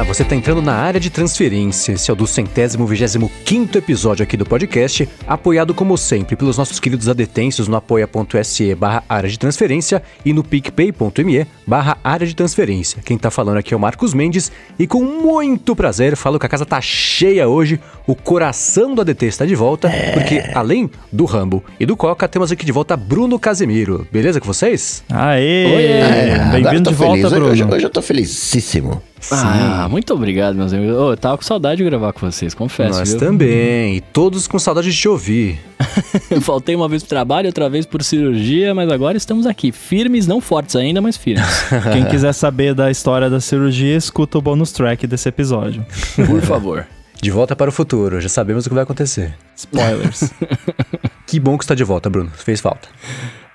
Olá, você está entrando na área de transferência. Esse é o do centésimo vigésimo quinto episódio aqui do podcast, apoiado como sempre pelos nossos queridos adetêncios no apoia.se barra área de transferência e no picpay.me barra área de transferência. Quem está falando aqui é o Marcos Mendes e com muito prazer falo que a casa tá cheia hoje, o coração do ADT está de volta, é... porque além do Rambo e do Coca, temos aqui de volta Bruno Casemiro. Beleza com vocês? Aê! Bem-vindo de volta, feliz. Bruno. Hoje, hoje eu tô felicíssimo. Ah, muito obrigado, meus amigos. Oh, eu tava com saudade de gravar com vocês, confesso. Nós viu? também. E todos com saudade de te ouvir. Faltei uma vez pro trabalho, outra vez por cirurgia, mas agora estamos aqui. Firmes, não fortes ainda, mas firmes. Quem quiser saber da história da cirurgia, escuta o bônus track desse episódio. Por favor. De volta para o futuro, já sabemos o que vai acontecer. Spoilers. que bom que está de volta, Bruno. Fez falta.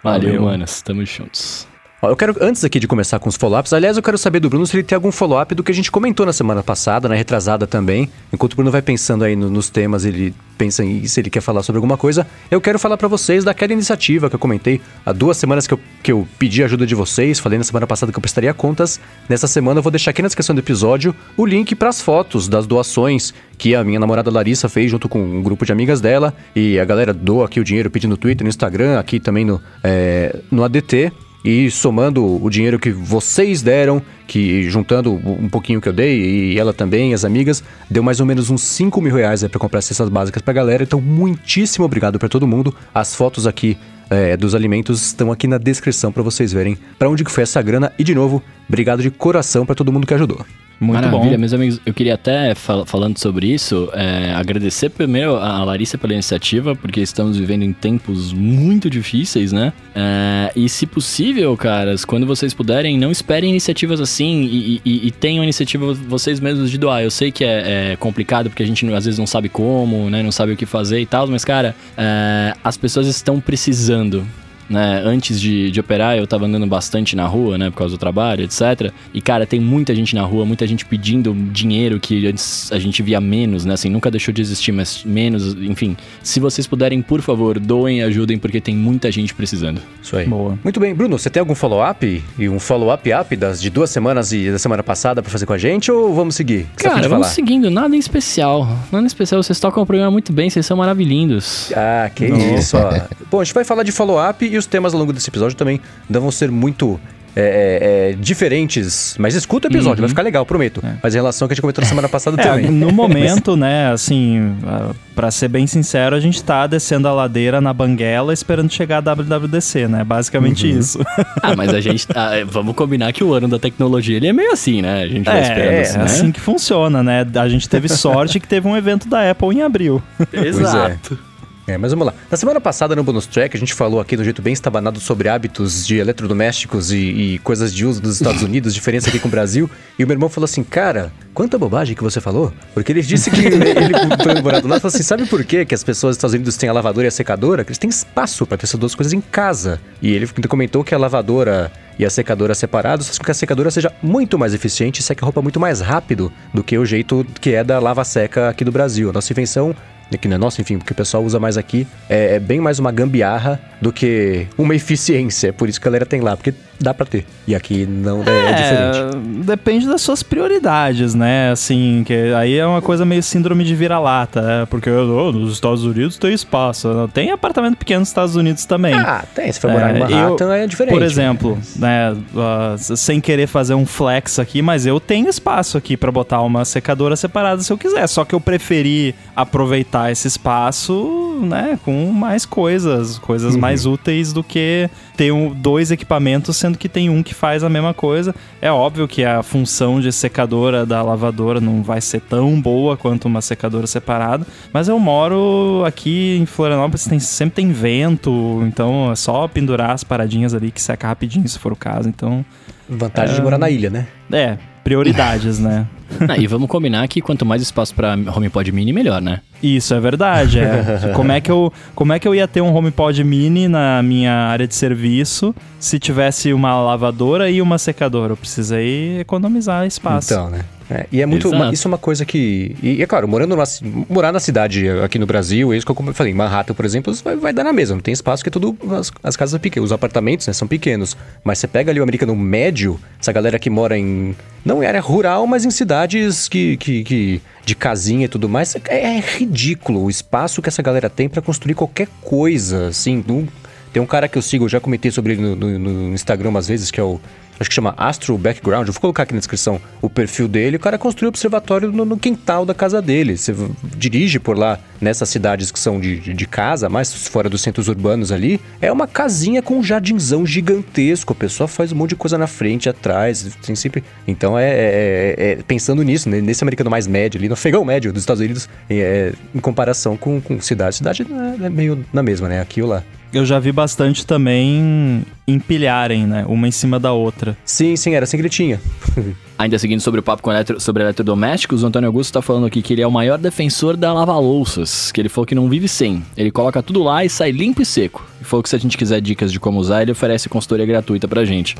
Valeu, Valeu. manos. Estamos juntos. Ó, eu quero, antes aqui de começar com os follow-ups, aliás, eu quero saber do Bruno se ele tem algum follow-up do que a gente comentou na semana passada, na retrasada também. Enquanto o Bruno vai pensando aí no, nos temas, ele pensa em se ele quer falar sobre alguma coisa. Eu quero falar para vocês daquela iniciativa que eu comentei há duas semanas que eu, que eu pedi ajuda de vocês. Falei na semana passada que eu prestaria contas. Nessa semana eu vou deixar aqui na descrição do episódio o link para as fotos das doações que a minha namorada Larissa fez junto com um grupo de amigas dela. E a galera doa aqui o dinheiro pedindo no Twitter, no Instagram, aqui também no, é, no ADT. E somando o dinheiro que vocês deram, que juntando um pouquinho que eu dei, e ela também, as amigas, deu mais ou menos uns 5 mil reais para comprar cestas básicas pra galera. Então, muitíssimo obrigado para todo mundo. As fotos aqui é, dos alimentos estão aqui na descrição para vocês verem para onde que foi essa grana. E de novo, obrigado de coração para todo mundo que ajudou. Muito Maravilha, bom. meus amigos. Eu queria até, fal falando sobre isso, é, agradecer primeiro a Larissa pela iniciativa, porque estamos vivendo em tempos muito difíceis, né? É, e se possível, caras, quando vocês puderem, não esperem iniciativas assim e, e, e tenham iniciativa vocês mesmos de doar. Eu sei que é, é, complicado, porque a gente às vezes não sabe como, né? Não sabe o que fazer e tal, mas, cara, é, as pessoas estão precisando né? Antes de, de operar, eu tava andando bastante na rua, né? Por causa do trabalho, etc. E, cara, tem muita gente na rua, muita gente pedindo dinheiro que antes a gente via menos, né? Assim, nunca deixou de existir, mas menos, enfim. Se vocês puderem, por favor, doem e ajudem, porque tem muita gente precisando. Isso aí. Boa. Muito bem, Bruno, você tem algum follow-up? E um follow-up up das de duas semanas e da semana passada pra fazer com a gente? Ou vamos seguir? cara, vamos seguindo. Nada em especial. Nada em especial. Vocês tocam o programa muito bem, vocês são maravilhindos. Ah, que isso, ó. Bom, a gente vai falar de follow-up e os temas ao longo desse episódio também não vão ser muito é, é, é, diferentes. Mas escuta o episódio, uhum. vai ficar legal, prometo. É. Mas em relação ao que a gente comentou na semana passada é, também. No momento, né, assim, para ser bem sincero, a gente tá descendo a ladeira na banguela esperando chegar a WWDC, né? Basicamente uhum. isso. ah, mas a gente. tá vamos combinar que o ano da tecnologia ele é meio assim, né? A gente vai esperando é, assim, é né? assim que funciona, né? A gente teve sorte que teve um evento da Apple em abril. Exato. É, mas vamos lá. Na semana passada, no bonus track, a gente falou aqui do jeito bem estabanado sobre hábitos de eletrodomésticos e, e coisas de uso dos Estados Unidos, diferença aqui com o Brasil. E o meu irmão falou assim, cara, quanta bobagem que você falou. Porque ele disse que ele, foi namorado lá, falou assim, sabe por quê que as pessoas dos Estados Unidos têm a lavadora e a secadora? Que eles têm espaço para ter essas duas coisas em casa. E ele comentou que a lavadora e a secadora separados faz com que a secadora seja muito mais eficiente e seque a roupa muito mais rápido do que o jeito que é da lava-seca aqui do Brasil. A nossa invenção que não é nossa, enfim, porque o pessoal usa mais aqui, é, é, bem mais uma gambiarra do que uma eficiência. É por isso que a galera tem lá, porque dá para ter. E aqui não é, é, diferente. Depende das suas prioridades, né? Assim, que aí é uma coisa meio síndrome de vira-lata, né? Porque oh, nos Estados Unidos tem espaço. Tem apartamento pequeno nos Estados Unidos também. Ah, tem. Se for morar em é, Manhattan, eu, é diferente. Por exemplo, né? Uh, sem querer fazer um flex aqui, mas eu tenho espaço aqui para botar uma secadora separada se eu quiser. Só que eu preferi aproveitar esse espaço, né? Com mais coisas, coisas uhum. mais úteis do que ter um, dois equipamentos sendo que tem um que faz a mesma coisa. É óbvio que a função de secadora da lavadora não vai ser tão boa quanto uma secadora separada, mas eu moro aqui em Florianópolis, tem, sempre tem vento, então é só pendurar as paradinhas ali que seca rapidinho se for o caso, então... Vantagem é... de morar na ilha, né? É, prioridades, né? Ah, e vamos combinar que quanto mais espaço para HomePod Mini, melhor, né? Isso é verdade. É. como, é que eu, como é que eu ia ter um HomePod Mini na minha área de serviço se tivesse uma lavadora e uma secadora? Eu precisei economizar espaço. Então, né? É, e é muito. Uma- isso é uma coisa que. E é claro, morando ci- morar na cidade aqui no Brasil, é isso que eu falei, em Manhattan, por exemplo, vai, vai dar na mesma. Não tem espaço, porque tudo. As, as casas pequenas, os apartamentos né, são pequenos. Mas você pega ali o americano médio, essa galera que mora em. Não em área rural, mas em cidades que. que, que- de casinha e tudo mais. É, é ridículo o espaço que essa galera tem pra construir qualquer coisa, assim. Não- tem um cara que eu sigo, eu já comentei sobre ele no, no- no Instagram umas vezes, que é o. Acho que chama Astro Background. Vou colocar aqui na descrição o perfil dele. O cara construiu um observatório no, no quintal da casa dele. Você dirige por lá nessas cidades que são de, de, de casa, mais fora dos centros urbanos ali. É uma casinha com um jardinzão gigantesco. A pessoa faz um monte de coisa na frente, atrás. Tem sempre. Então é, é- é- pensando nisso, né, nesse americano mais médio ali, no fegão médio dos Estados Unidos, é, em comparação com, com cidade. Cidade é meio na mesma, né? Aqui ou lá. Eu já vi bastante também empilharem, né? Uma em cima da outra. Sim, sim, era assim que ele tinha. Ainda seguindo sobre o papo com eletro, sobre eletrodomésticos, o Antônio Augusto tá falando aqui que ele é o maior defensor da lava-louças, que ele falou que não vive sem. Ele coloca tudo lá e sai limpo e seco. E falou que se a gente quiser dicas de como usar, ele oferece consultoria gratuita pra gente.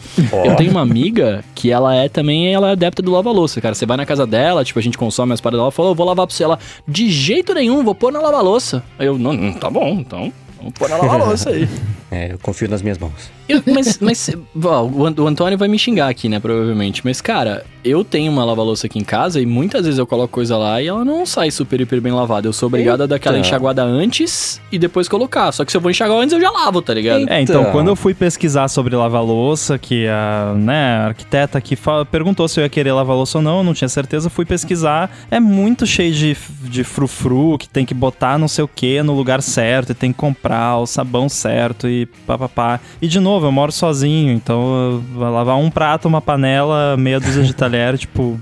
Eu tenho uma amiga que ela é também, ela é adepta do lava-louça, cara. Você vai na casa dela, tipo, a gente consome as paradas dela, falou, eu vou lavar pra você. Ela, de jeito nenhum, vou pôr na lava-louça. Aí eu, não, não, tá bom, então, vamos pôr na lava-louça aí. É, eu confio nas minhas mãos. Eu- mas, mas ó, o An- o Antônio vai me xingar aqui, né, provavelmente. Mas, cara, eu tenho uma lava-louça aqui em casa e muitas vezes eu coloco coisa lá e ela não sai super, hiper bem lavada. Eu sou obrigado a dar aquela Eita. enxaguada antes e depois colocar. Só que se eu vou enxagar antes, eu já lavo, tá ligado? É, então, quando eu fui pesquisar sobre lava-louça, que a, né, a arquiteta aqui perguntou se eu ia querer lavar-louça ou não, eu não tinha certeza, fui pesquisar. É muito cheio de, de frufru, que tem que botar não sei o que no lugar certo, e tem que comprar o sabão certo e papapá. E de novo, eu moro sozinho, então eu vou lavar um prato, uma panela, meia dúzia de talher, tipo,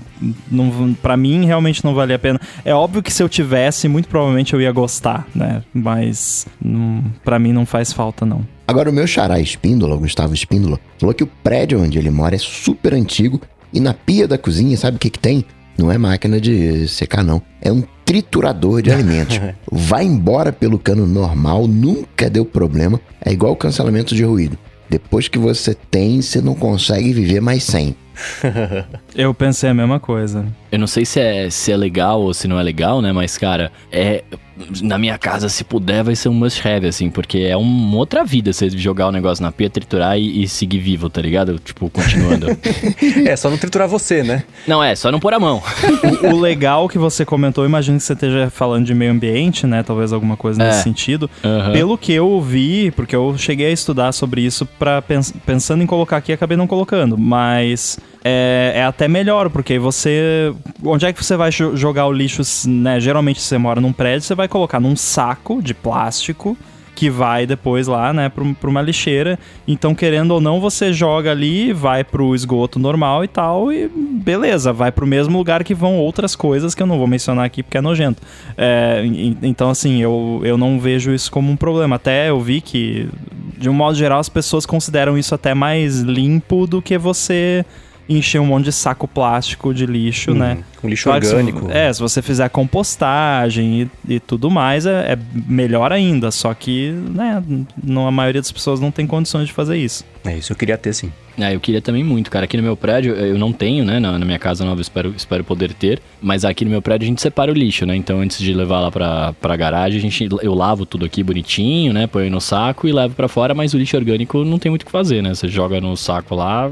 não, pra mim realmente não valia a pena. É óbvio que se eu tivesse, muito provavelmente eu ia gostar, né? Mas não, pra mim não faz falta, não. Agora, o meu xará Espíndola, o Gustavo Espíndola, falou que o prédio onde ele mora é super antigo e na pia da cozinha, sabe o que, que tem? Não é máquina de secar, não. É um triturador de alimentos. Vai embora pelo cano normal, nunca deu problema. É igual o cancelamento de ruído. Depois que você tem, você não consegue viver mais sem. Eu pensei a mesma coisa. Eu não sei se é, se é legal ou se não é legal, né? Mas, cara, é. Na minha casa, se puder, vai ser um must have, assim, porque é uma outra vida você jogar o negócio na pia, triturar e, e seguir vivo, tá ligado? Tipo, continuando. É, só não triturar você, né? não, é, só não pôr a mão. O legal que você comentou, imagino que você esteja falando de meio ambiente, né? Talvez alguma coisa nesse É. sentido. Aham. Pelo que eu vi, porque eu cheguei a estudar sobre isso para pensando em colocar aqui, acabei não colocando, mas é, é até melhor, porque você. Onde é que você vai jo- jogar o lixo, né? Geralmente você mora num prédio, você vai colocar num saco de plástico que vai depois lá, né, pra, pra uma lixeira. Então, querendo ou não, você joga ali, vai pro esgoto normal e tal, e beleza, vai pro mesmo lugar que vão outras coisas que eu não vou mencionar aqui porque é nojento. É, então, assim, eu, eu não vejo isso como um problema. Até eu vi que, de um modo geral, as pessoas consideram isso até mais limpo do que você encher um monte de saco plástico de lixo, né? Um lixo Claro que se- orgânico. é, se você fizer compostagem e, e tudo mais, é, é melhor ainda. Só que, né, não, a maioria das pessoas não tem condições de fazer isso. É isso eu queria ter, sim. Ah, eu queria também muito, cara. Aqui no meu prédio, eu não tenho, né? Na, na minha casa nova, espero, espero poder ter. Mas aqui no meu prédio a gente separa o lixo, né? Então antes de levar lá pra, pra garagem, a gente, eu lavo tudo aqui bonitinho, né? Ponho no saco e levo pra fora. Mas o lixo orgânico não tem muito o que fazer, né? Você joga no saco lá,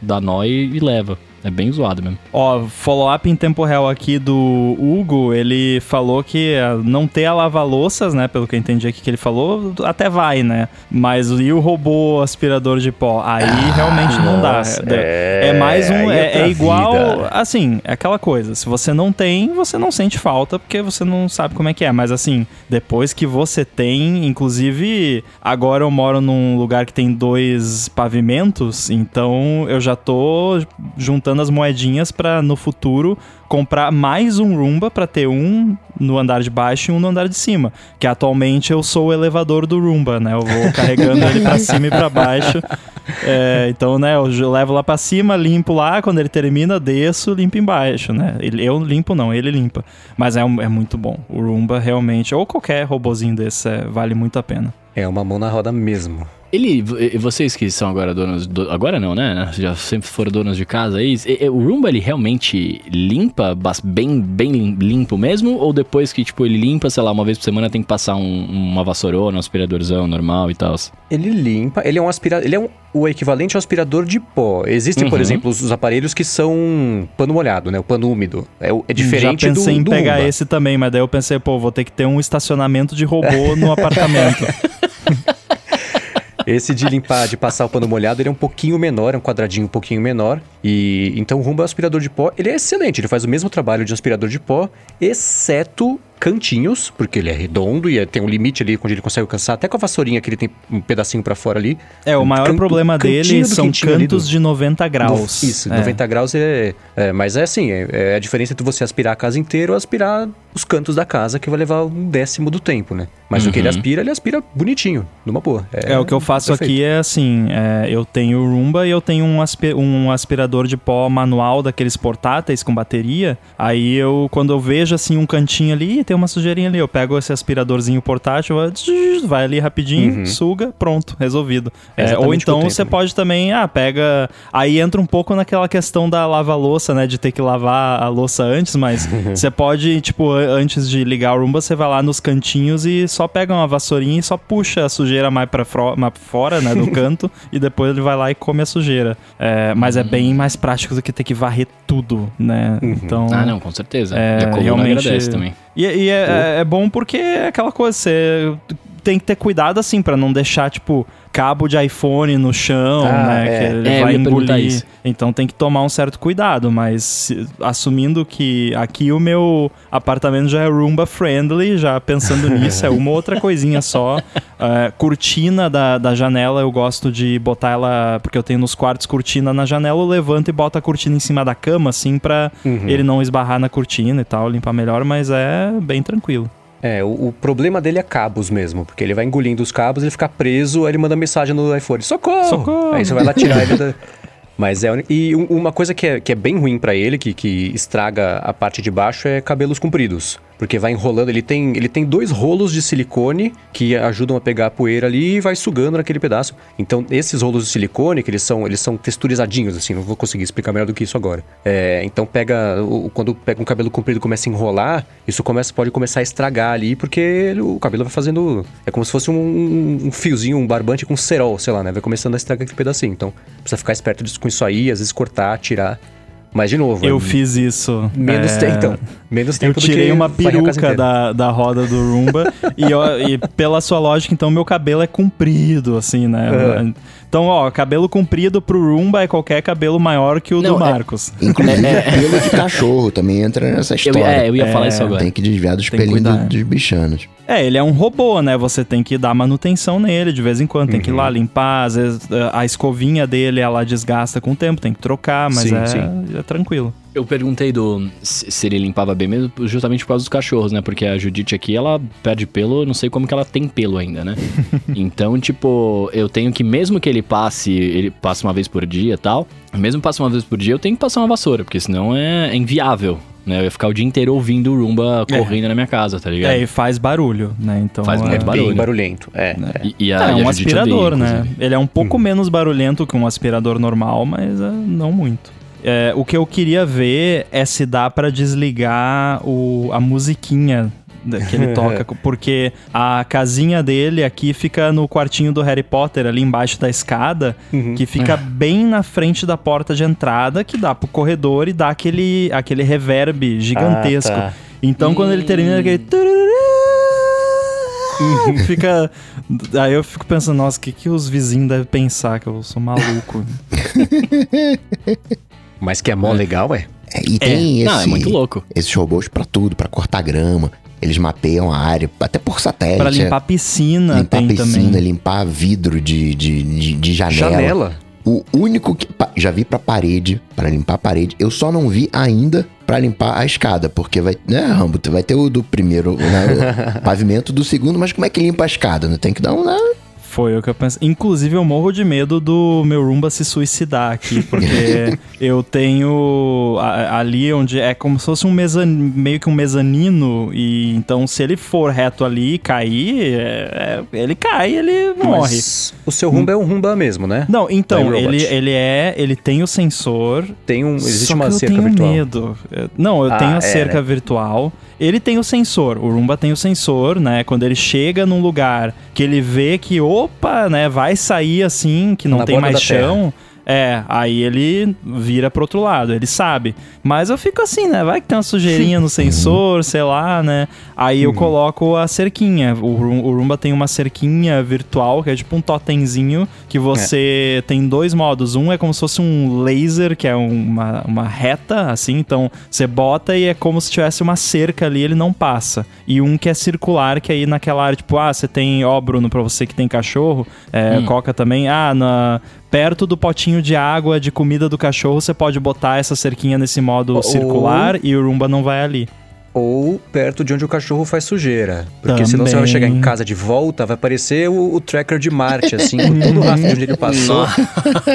dá nó e, e leva. É bem zoado mesmo. Ó, follow-up em tempo real aqui do Hugo, ele falou que ah, não ter a lava-louças, né? Pelo que eu entendi aqui que ele falou, até vai, né? Mas e o robô aspirador de pó? Aí realmente não dá. É, é, mais um. é É, é igual. vida. Assim, é aquela coisa. Se você não tem, você não sente falta, porque você não sabe como é que é. Mas assim, depois que você tem, inclusive, agora eu moro num lugar que tem dois pavimentos, então eu já tô juntando as moedinhas pra no futuro comprar mais um Roomba pra ter um no andar de baixo e um no andar de cima. Que atualmente eu sou o elevador do Roomba, né? Eu vou carregando ele pra cima e pra baixo. É, então, né, eu levo lá pra cima, limpo lá, quando ele termina, desço, limpo embaixo, né? Eu limpo não, ele limpa. Mas é, é muito bom. O Roomba realmente, ou qualquer robozinho desse, é, vale muito a pena. É uma mão na roda mesmo. Ele, e vocês que são agora donos, do, agora não, né? Já sempre foram donos de casa aí. O Roomba ele realmente limpa bem, bem lim- limpo mesmo? Ou depois que tipo ele limpa, sei lá, uma vez por semana tem que passar um- uma vassourona, um aspiradorzão normal e tal? Ele limpa, ele é um aspirador, ele é um, o equivalente ao aspirador de pó. Existem, por Uhum. exemplo, os, os aparelhos que são pano molhado, né? O pano úmido. É, é diferente Já pensei do, em do pegar Roomba. esse também, mas daí eu pensei, pô, vou ter que ter um estacionamento de robô no apartamento. Esse de limpar, de passar o pano molhado, ele é um pouquinho menor, é um quadradinho um pouquinho menor. E então o Roomba aspirador de pó, ele é excelente, ele faz o mesmo trabalho de aspirador de pó, exceto cantinhos, porque ele é redondo e é- tem um limite ali onde ele consegue alcançar, até com a vassourinha que ele tem um pedacinho pra fora ali. É, o maior Canto- problema dele são cantos do- de 90 graus. No- isso, É. 90 graus é, é. Mas é assim, é, é a diferença entre você aspirar a casa inteira ou aspirar os cantos da casa, que vai levar um décimo do tempo, né? Mas o que ele Uhum. aspira, ele aspira bonitinho, numa boa. É, o que eu faço perfeito. aqui é assim, é, eu tenho o Roomba e eu tenho um, aspi- um aspirador de pó manual daqueles portáteis com bateria. Aí eu, quando eu vejo assim um cantinho ali, tem uma sujeirinha ali, eu pego esse aspiradorzinho portátil, vai- ali rapidinho, Uhum. suga, pronto, resolvido. É É, ou então você também. pode também, ah, pega. Aí entra um pouco naquela questão da lava-louça, né? De ter que lavar a louça antes, mas você pode, tipo, antes de ligar o Roomba, você vai lá nos cantinhos e só pega uma vassourinha e só puxa a sujeira mais pra, mais pra fora, né? Do canto, e depois ele vai lá e come a sujeira. É, mas é bem mais prático do que ter que varrer tudo, né? Então. Ah, não, com certeza. É, e a coluna realmente- agradece também. E, e é, é bom porque é aquela coisa, você tem que ter cuidado assim pra não deixar, tipo, cabo de iPhone no chão, Ah, né? é. Que ele É, vai engolir. Então tem que tomar um certo cuidado, mas se- assumindo que aqui o meu apartamento já é Roomba friendly, já pensando nisso, é uma outra coisinha só. É, cortina da, da janela, eu gosto de botar ela, porque eu tenho nos quartos cortina na janela, eu levanto e boto a cortina em cima da cama, assim, pra Uhum. ele não esbarrar na cortina e tal, limpar melhor, mas é bem tranquilo. É, o, o problema dele é cabos mesmo, porque ele vai engolindo os cabos, ele fica preso, aí ele manda mensagem no iPhone, socorro! Socorro! Aí você vai lá tirar ele da... Mas é... E um- uma coisa que é, que é bem ruim pra ele, que, que estraga a parte de baixo, é cabelos compridos. Porque vai enrolando, ele tem, ele tem dois rolos de silicone que ajudam a pegar a poeira ali e vai sugando naquele pedaço. Então, esses rolos de silicone, que eles são, eles são texturizadinhos, assim, não vou conseguir explicar melhor do que isso agora. É, então, pega, quando pega um cabelo comprido e começa a enrolar, isso começa, pode começar a estragar ali, porque o cabelo vai fazendo, é como se fosse um, um fiozinho, um barbante com cerol, sei lá, né? Vai começando a estragar aquele pedacinho. Então, precisa ficar esperto disso, com isso aí, às vezes cortar, tirar. Mas, de novo... Eu é fiz isso. Menos é, tempo, então. Menos Eu tempo que tirei uma peruca da, da roda do Roomba e, ó, e pela sua lógica, então, meu cabelo é comprido, assim, né? Então, ó, cabelo comprido pro Roomba é qualquer cabelo maior que o Não, do é- Marcos. Inclusive, pelo de cachorro também entra nessa Eu, história. é, eu ia falar É, isso agora. Tem que desviar dos Tem pelinhos do- dos bichanos. É, ele é um robô, né? Você tem que dar manutenção nele de vez em quando, tem que ir lá Uhum. limpar, às vezes a escovinha dele, ela desgasta com o tempo, tem que trocar, mas Sim, é, sim. é tranquilo. Eu perguntei do se ele limpava bem mesmo, justamente por causa dos cachorros, né? Porque a Judite aqui, ela perde pelo, eu não sei como que ela tem pelo ainda, né? então, tipo, eu tenho que, mesmo que ele passe, ele passe uma vez por dia e tal, mesmo passe uma vez por dia, eu tenho que passar uma vassoura, porque senão é inviável, né? Eu ia ficar o dia inteiro ouvindo o Roomba correndo na minha casa, tá ligado? É, e faz barulho, né? Então Faz é, muito É barulho. bem barulhento, é. né? é. E, e a, É, e um aspirador, odeia, né? inclusive. Ele é um pouco Uhum. menos barulhento que um aspirador normal, mas é, não muito. É, o que eu queria ver é se dá pra desligar o, a musiquinha que ele toca, porque a casinha dele aqui fica no quartinho do Harry Potter, ali embaixo da escada, Uhum. que fica bem na frente da porta de entrada, que dá pro corredor e dá aquele, aquele reverb gigantesco. Ah, tá. Então, quando ele termina aquele. Fica. Aí eu fico pensando, nossa, o que, que os vizinhos devem pensar? Que eu sou maluco. Mas que é mó legal, é? É, e tem Não, é esse- muito louco. esses robôs pra tudo, pra cortar grama. Eles mapeiam a área, até por satélite. Pra é. limpar a piscina limpar tem piscina, também. limpar vidro de, de, de, de janela. Janela. O único que. Já vi pra parede, pra limpar a parede. Eu só não vi ainda pra limpar a escada, porque vai. Né, Rambo? Tu Vai ter o do primeiro, né, o pavimento do segundo, mas como é que limpa a escada? Não tem que dar um. Né? Foi o que eu pensei. Inclusive, eu morro de medo do meu Roomba se suicidar aqui, porque eu tenho a- ali onde é como se fosse um mezan... meio que um mezanino, e então se ele for reto ali e cair, é- é- ele cai, ele morre. Mas o seu Rumba é um Rumba mesmo, né? Não, então, iRobot. ele, ele é. Ele tem o sensor. Tem um, existe uma que eu cerca tenho virtual. medo. Não, eu Ah, tenho a é, cerca né? virtual. Ele tem o sensor. O Roomba tem o sensor, né? Quando ele chega num lugar que ele vê que, opa, né, vai sair assim, que não Na tem mais da terra. É, aí ele vira pro outro lado, ele sabe. Mas eu fico assim, né? Vai que tem uma sujeirinha no sensor, sei lá, né? Aí Uhum. eu coloco a cerquinha. O, o Roomba tem uma cerquinha virtual, que é tipo um totemzinho, que É. você tem dois modos. Um é como se fosse um laser, que é uma, uma reta, assim. Então você bota e é como se tivesse uma cerca ali, ele não passa. E um que é circular, que aí naquela área, tipo, ah, você tem, ó, Bruno, pra você que tem cachorro, é, Hum. Coca também, ah, na, perto do potinho de água, de comida do cachorro, você pode botar essa cerquinha nesse modo Ou- circular e o Roomba não vai ali. Ou perto de onde o cachorro faz sujeira. Porque senão você vai Também. chegar em casa de volta, vai parecer o, o tracker de Marte, assim, com todo o rastro de onde ele passou.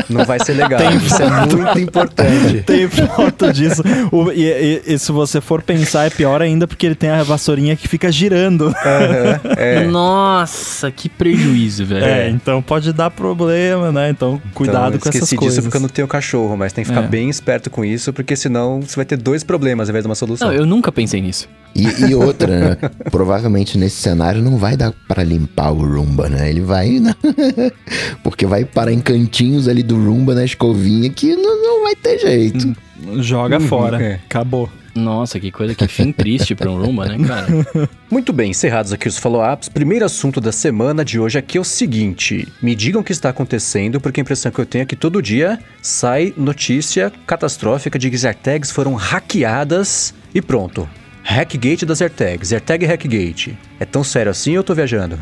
Não vai ser legal. Isso é muito importante. Tem foto disso. O- e, e- e se você for pensar, é pior ainda porque ele tem a vassourinha que fica girando. Aham, é. Nossa, que prejuízo, velho. É, então pode dar problema, né? Então cuidado então, com essas esqueci coisas. disso porque eu não tenho cachorro, mas tem que ficar É. bem esperto com isso, porque senão você vai ter dois problemas ao invés de uma solução. Não, eu nunca pensei nisso. E, e outra, né? Provavelmente nesse cenário não vai dar para limpar o Roomba, né? Ele vai. na- Porque vai parar em cantinhos ali do Roomba na escovinha que não, não vai ter jeito. Joga Uhum, fora. é. Acabou. Nossa, que coisa, que fim triste pra um Roomba, né, cara? Muito bem, encerrados aqui os follow-ups. Primeiro assunto da semana de hoje aqui é o seguinte: me digam o que está acontecendo, porque a impressão que eu tenho é que todo dia sai notícia catastrófica de que as AirTags foram hackeadas e pronto. Hackgate das AirTags, AirTag Hackgate. É tão sério assim ou eu tô viajando?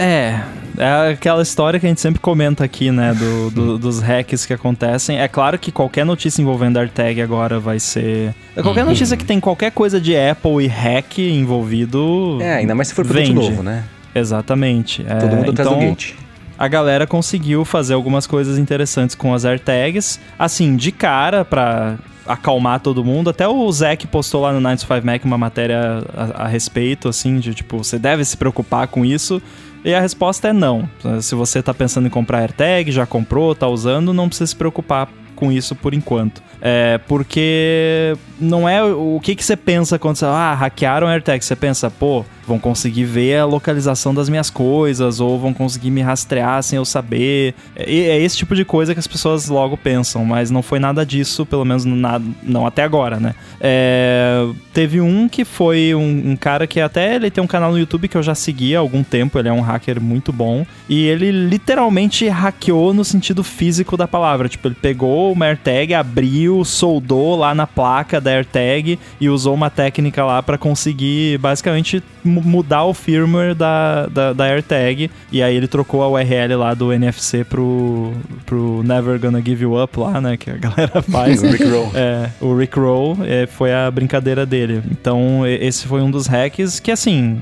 É, é aquela história que a gente sempre comenta aqui, né? do- do- dos hacks que acontecem. É claro que qualquer notícia envolvendo AirTag agora vai ser. Qualquer Uhum. notícia que tem qualquer coisa de Apple e hack envolvido. É, ainda mais se for produto vende. novo, né? Exatamente. É, Todo mundo atrás então, do gate. a galera conseguiu fazer algumas coisas interessantes com as AirTags. Assim, de cara, pra acalmar todo mundo. Até o Zac postou lá no 95 Mac uma matéria a, a respeito, assim, de tipo, você deve se preocupar com isso. E a resposta é não. Se você tá pensando em comprar AirTag, já comprou, tá usando, não precisa se preocupar com isso por enquanto. É, porque não é o que, que você pensa quando você, ah, hackearam AirTag. Você pensa, pô, vão conseguir ver a localização das minhas coisas, ou vão conseguir me rastrear sem eu saber. É, é esse tipo de coisa que as pessoas logo pensam, mas não foi nada disso, pelo menos não até agora, né? É, teve um que foi um, um cara que até ele tem um canal no YouTube que eu já segui há algum tempo, ele é um hacker muito bom, e ele literalmente hackeou no sentido físico da palavra. Tipo, ele pegou uma AirTag, abriu, soldou lá na placa da AirTag e usou uma técnica lá para conseguir basicamente mudar o firmware da, da, da AirTag. E aí ele trocou a URL lá do NFC pro, pro Never Gonna Give You Up lá, né? Que a galera faz. O Rick Roll. É, o Rick Roll é, foi a brincadeira dele. Então, esse foi um dos hacks que, assim,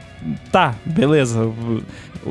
tá, beleza.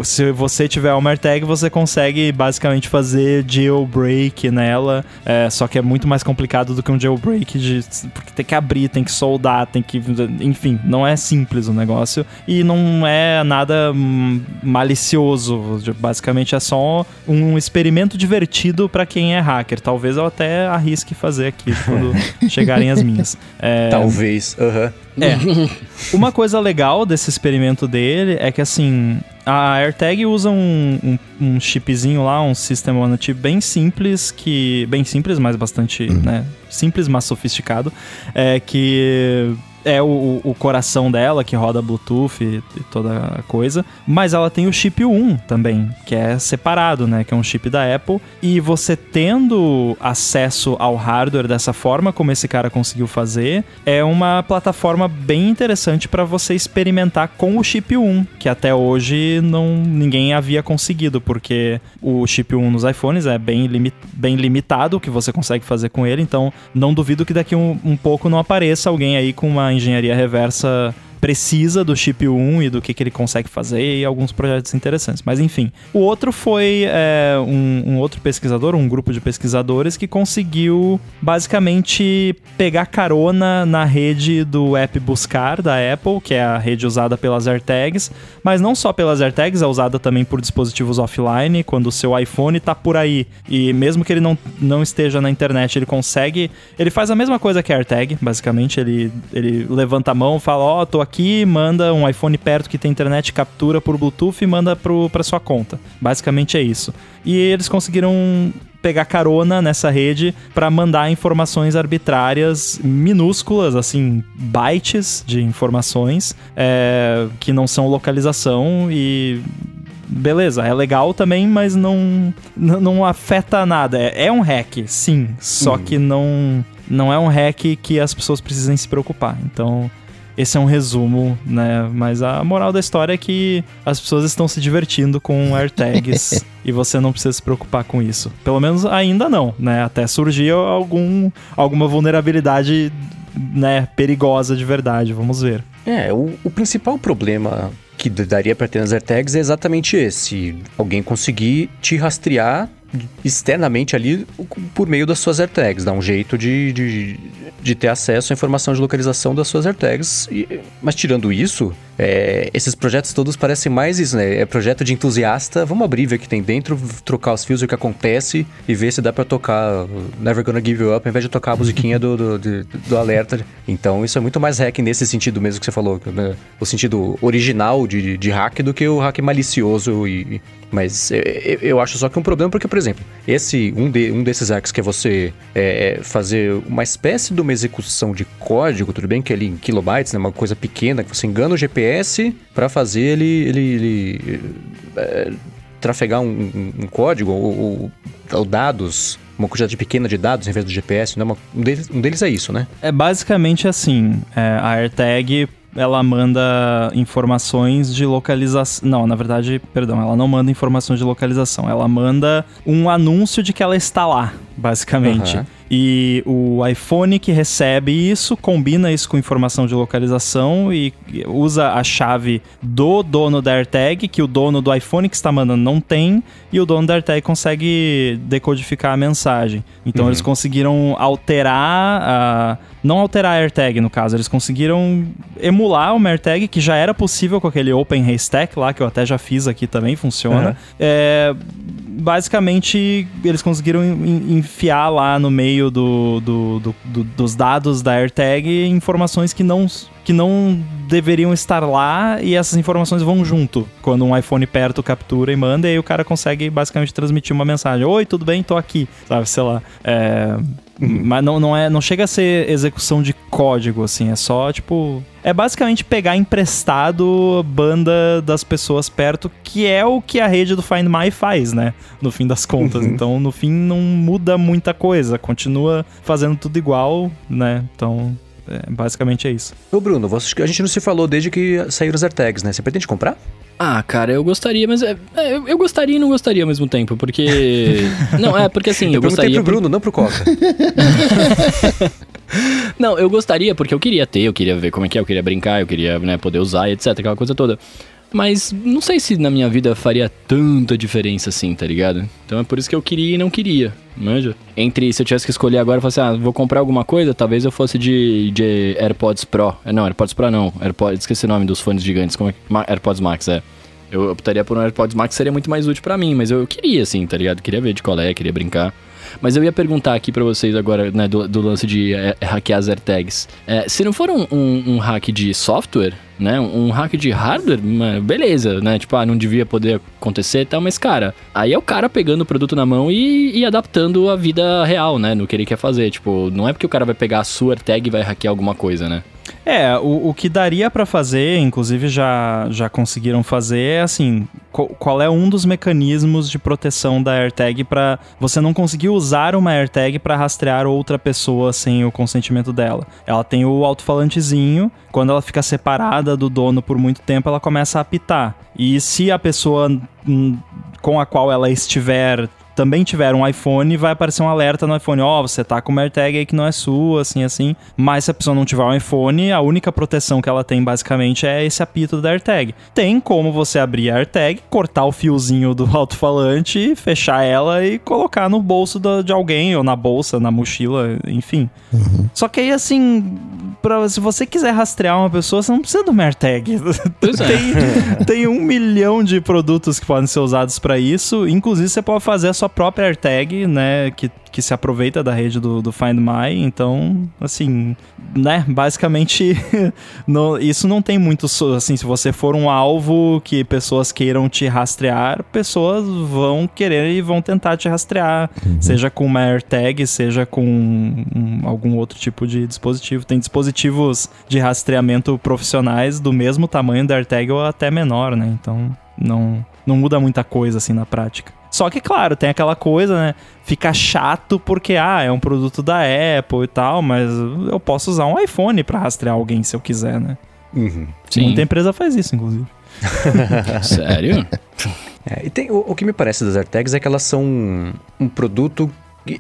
Se você tiver uma AirTag, você consegue basicamente fazer jailbreak nela. é, só que é muito mais complicado do que um jailbreak, de, porque tem que abrir, tem que soldar, tem que. Enfim, não é simples o negócio. E não é nada hum, malicioso. Basicamente é só um experimento divertido pra quem é hacker. Talvez eu até arrisque fazer aqui quando chegarem as minhas. É, Talvez. Aham. É. Uma coisa legal desse experimento dele é que, assim, a AirTag usa um, um, um chipzinho lá, um System on Chip bem simples, que... Bem simples, mas bastante, né? Simples, mas sofisticado. É que... É o, o coração dela, que roda Bluetooth e, e toda a coisa. Mas ela tem o chip 1 também, que é separado, né? Que é um chip da Apple. E você tendo acesso ao hardware dessa forma, como esse cara conseguiu fazer, é uma plataforma bem interessante para você experimentar com o chip 1, que até hoje não ninguém havia conseguido, porque o chip 1 nos iPhones é bem, limi bem limitado o que você consegue fazer com ele, então não duvido que daqui um, um pouco não apareça alguém aí com uma engenharia reversa precisa do chip 1 e do que, que ele consegue fazer e alguns projetos interessantes. Mas enfim. O outro foi é, um, um outro pesquisador, um grupo de pesquisadores que conseguiu basicamente pegar carona na rede do app Buscar da Apple, que é a rede usada pelas AirTags, mas não só pelas AirTags, é usada também por dispositivos offline, quando o seu iPhone tá por aí e mesmo que ele não, não esteja na internet, ele consegue, ele faz a mesma coisa que a AirTag, basicamente, ele, ele levanta a mão, fala, ó, oh, tô aqui, manda um iPhone perto que tem internet, captura por Bluetooth e manda pro, pra sua conta. Basicamente é isso. E eles conseguiram pegar carona nessa rede para mandar informações arbitrárias minúsculas, assim, bytes de informações é, que não são localização e beleza, é legal também, mas não, não afeta nada. É, é um hack, sim, só hum. que não, não é um hack que as pessoas precisem se preocupar. Então, esse é um resumo, né? Mas a moral da história é que as pessoas estão se divertindo com AirTags e você não precisa se preocupar com isso. Pelo menos ainda não, né? Até surgir algum, alguma vulnerabilidade né, perigosa de verdade, vamos ver. É, o, o principal problema que daria para ter nas AirTags é exatamente esse: alguém conseguir te rastrear externamente ali por meio das suas AirTags, dá um jeito de, de, de ter acesso à informação de localização das suas AirTags. E, mas tirando isso, é, esses projetos todos parecem mais isso, né? É projeto de entusiasta. Vamos abrir, ver o que tem dentro, trocar os fios, o que acontece e ver se dá para tocar Never Gonna Give You Up, ao invés de tocar a musiquinha do, do, do, do, alerta. Então, isso é muito mais hack nesse sentido mesmo que você falou, né? o sentido original de, de hack do que o hack malicioso. E, mas eu, eu acho só que é um problema porque, por exemplo, esse um, de, um desses hacks que é você é, fazer uma espécie de uma execução de código, tudo bem que é ali em kilobytes, né? Uma coisa pequena, que você engana o GPS para fazer ele, ele, ele é, trafegar um, um, um código ou, ou, ou, dados, uma quantidade pequena de dados em vez do GPS. Né? um, deles, um deles é isso, né? É basicamente assim: é, a AirTag ela manda informações de localização. Não, na verdade, perdão, ela não manda informações de localização. Ela manda um anúncio de que ela está lá, basicamente. Uhum. E o iPhone que recebe isso combina isso com informação de localização e usa a chave do dono da AirTag, que o dono do iPhone que está mandando não tem, e o dono da AirTag consegue decodificar a mensagem. Então uhum. eles conseguiram alterar a. Não alterar a AirTag, no caso, eles conseguiram emular uma AirTag que já era possível com aquele Open Haystack lá, que eu até já fiz aqui também, funciona. Uhum. É, basicamente, eles conseguiram enfiar lá no meio do, do, do, do dos dados da AirTag informações que não que não deveriam estar lá e essas informações vão junto. Quando um iPhone perto captura e manda, e aí o cara consegue basicamente transmitir uma mensagem: Oi, tudo bem? Tô aqui. Sabe, sei lá. É... Mas não, não, é, não chega a ser execução de código, assim. É só, tipo. É basicamente pegar emprestado banda das pessoas perto, que é o que a rede do Find My faz, né? No fim das contas. Uhum. Então, no fim, não muda muita coisa. Continua fazendo tudo igual, né? Então, é, basicamente é isso. Ô Bruno, você, a gente não se falou desde que saíram os AirTags, né? Você pretende comprar? Ah, cara, eu gostaria, mas é, é, eu gostaria e não gostaria ao mesmo tempo, porque. não, é, porque assim, eu, eu gostaria. pro Bruno, não pro Coca. não, eu gostaria porque eu queria ter, eu queria ver como é que é, eu queria brincar, eu queria né, poder usar, etc, aquela coisa toda. Mas não sei se na minha vida faria tanta diferença assim, tá ligado? Então é por isso que eu queria e não queria, manja? Entre se eu tivesse que escolher agora, fosse, assim, ah, vou comprar alguma coisa, talvez eu fosse de, de AirPods Pro. É, não, AirPods Pro não. AirPods, esqueci o nome dos fones gigantes. Como é? AirPods Max, é. Eu optaria por um AirPods Max, seria muito mais útil para mim, mas eu queria, assim, tá ligado? Queria ver de qual é, queria brincar. Mas eu ia perguntar aqui para vocês agora, né, do, do lance de é, hackear as AirTags. É, se não for um, um, um hack de software, né? Um hack de hardware, beleza, né? Tipo, ah, não devia poder acontecer e tal, mas, cara, aí é o cara pegando o produto na mão e, e, adaptando a vida real, né? No que ele quer fazer. Tipo, não é porque o cara vai pegar a sua tag e vai hackear alguma coisa, né? É, o, o que daria para fazer, inclusive já, já conseguiram fazer, é assim: qual é um dos mecanismos de proteção da AirTag para você não conseguir usar uma AirTag para rastrear outra pessoa sem o consentimento dela? Ela tem o alto-falantezinho, quando ela fica separada do dono por muito tempo, ela começa a apitar. E se a pessoa com a qual ela estiver também tiver um iPhone, vai aparecer um alerta no iPhone, ó, oh, você tá com uma AirTag aí que não é sua, assim, assim. Mas se a pessoa não tiver um iPhone, a única proteção que ela tem basicamente é esse apito da AirTag. Tem como você abrir a AirTag, cortar o fiozinho do alto-falante, fechar ela e colocar no bolso de alguém, ou na bolsa, na mochila, enfim. Uhum. Só que aí, assim, pra, se você quiser rastrear uma pessoa, você não precisa do AirTag. tem, tem um milhão de produtos que podem ser usados para isso. Inclusive, você pode fazer a sua própria AirTag, né? Que que se aproveita da rede do, do Find My, então, assim, né, basicamente, no, isso não tem muito, assim, se você for um alvo que pessoas queiram te rastrear, pessoas vão querer e vão tentar te rastrear, uhum. seja com uma AirTag, seja com um, algum outro tipo de dispositivo. Tem dispositivos de rastreamento profissionais do mesmo tamanho da AirTag ou até menor, né, então não, não muda muita coisa, assim, na prática. Só que, claro, tem aquela coisa, né? Fica chato porque, ah, é um produto da Apple e tal, mas eu posso usar um iPhone para rastrear alguém se eu quiser, né? Uhum. Sim. Muita empresa faz isso, inclusive. Sério? É, e tem, o, o, que me parece das AirTags é que elas são um, um produto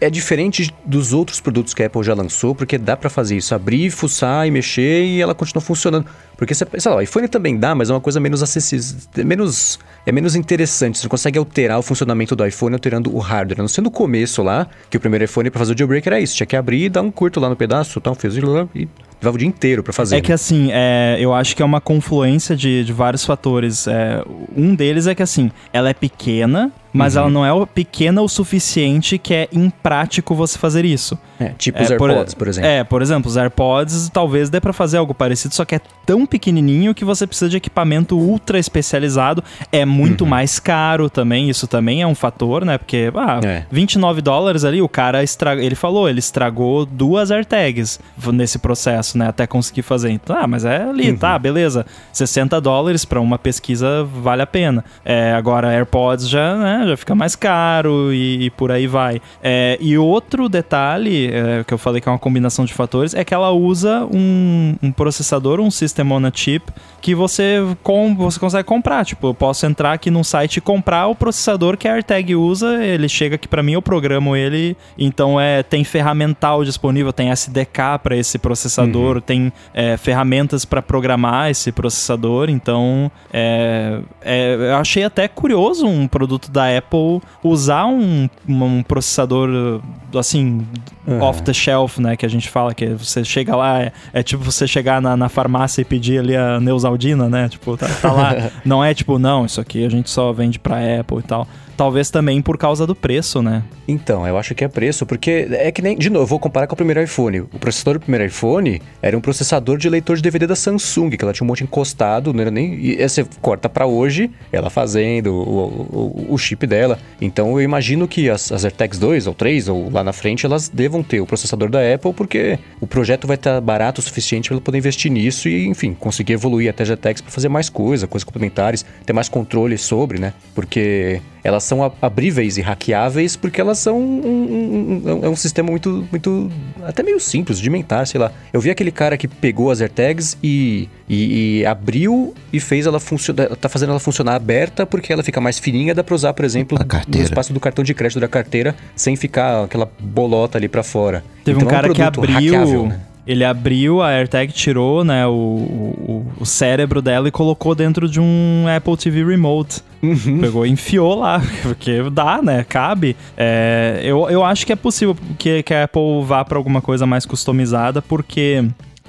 é diferente dos outros produtos que a Apple já lançou, porque dá para fazer isso, abrir, fuçar e mexer e ela continua funcionando. Porque, sei lá, o iPhone também dá, mas é uma coisa menos acessível, menos, é menos interessante. Você consegue alterar o funcionamento do iPhone alterando o hardware. Não sendo o começo lá, que o primeiro iPhone para fazer o jailbreak era isso. Tinha que abrir dar um curto lá no pedaço, um fiozinho e levava o dia inteiro para fazer. É que assim, é, eu acho que é uma confluência de, de vários fatores. É, um deles é que assim, ela é pequena, mas uhum. ela não é pequena o suficiente que é imprático você fazer isso. É, tipo é, os AirPods, por, por, exemplo. É, por exemplo, os AirPods talvez dê para fazer algo parecido, só que é tão pequenininho que você precisa de equipamento ultra especializado, é muito uhum. mais caro também, isso também é um fator, né? Porque, ah, é. 29 dólares ali, o cara estragou, ele falou, ele estragou duas AirTags nesse processo, né? Até conseguir fazer. Então, ah, mas é ali, uhum. tá, beleza. 60 dólares para uma pesquisa vale a pena. É, agora, AirPods já, né? Já fica mais caro e, e por aí vai. É, e outro detalhe é, que eu falei que é uma combinação de fatores é que ela usa um, um processador, um System on a Chip, que você, com, você consegue comprar. Tipo, eu posso entrar aqui num site e comprar o processador que a AirTag usa, ele chega aqui para mim, eu programo ele. Então é, tem ferramental disponível, tem SDK para esse processador, uhum. tem é, ferramentas para programar esse processador. Então é, é, eu achei até curioso um produto da Apple usar um, um processador assim uhum. off the shelf, né, que a gente fala que você chega lá é, é tipo você chegar na, na, farmácia e pedir ali a Neusaldina, né, tipo tá, tá lá, não é tipo não isso aqui a gente só vende para Apple e tal. Talvez também por causa do preço, né? Então, eu acho que é preço, porque é que nem. De novo, eu vou comparar com o primeiro iPhone. O processador do primeiro iPhone era um processador de leitor de DVD da Samsung, que ela tinha um monte encostado, não era nem. E você corta para hoje, ela fazendo o, o, o, chip dela. Então eu imagino que as, as AirTags 2 ou 3, ou lá na frente, elas devam ter o processador da Apple, porque o projeto vai estar barato o suficiente para ela poder investir nisso e, enfim, conseguir evoluir até AirTags para fazer mais coisa, coisas complementares, ter mais controle sobre, né? Porque elas são abríveis e hackeáveis porque elas são um, um, um, é um sistema muito, muito, até meio simples de mentar, sei lá. Eu vi aquele cara que pegou as AirTags e, e, e abriu e fez ela funcionar, tá fazendo ela funcionar aberta porque ela fica mais fininha, dá pra usar, por exemplo, no espaço do cartão de crédito da carteira sem ficar aquela bolota ali para fora. Teve então, um cara é um que abriu... Né? Ele abriu a AirTag, tirou né, o, o, o, cérebro dela e colocou dentro de um Apple TV Remote. Uhum. Pegou e enfiou lá, porque dá, né? Cabe. É, eu, eu acho que é possível que, que a Apple vá para alguma coisa mais customizada, porque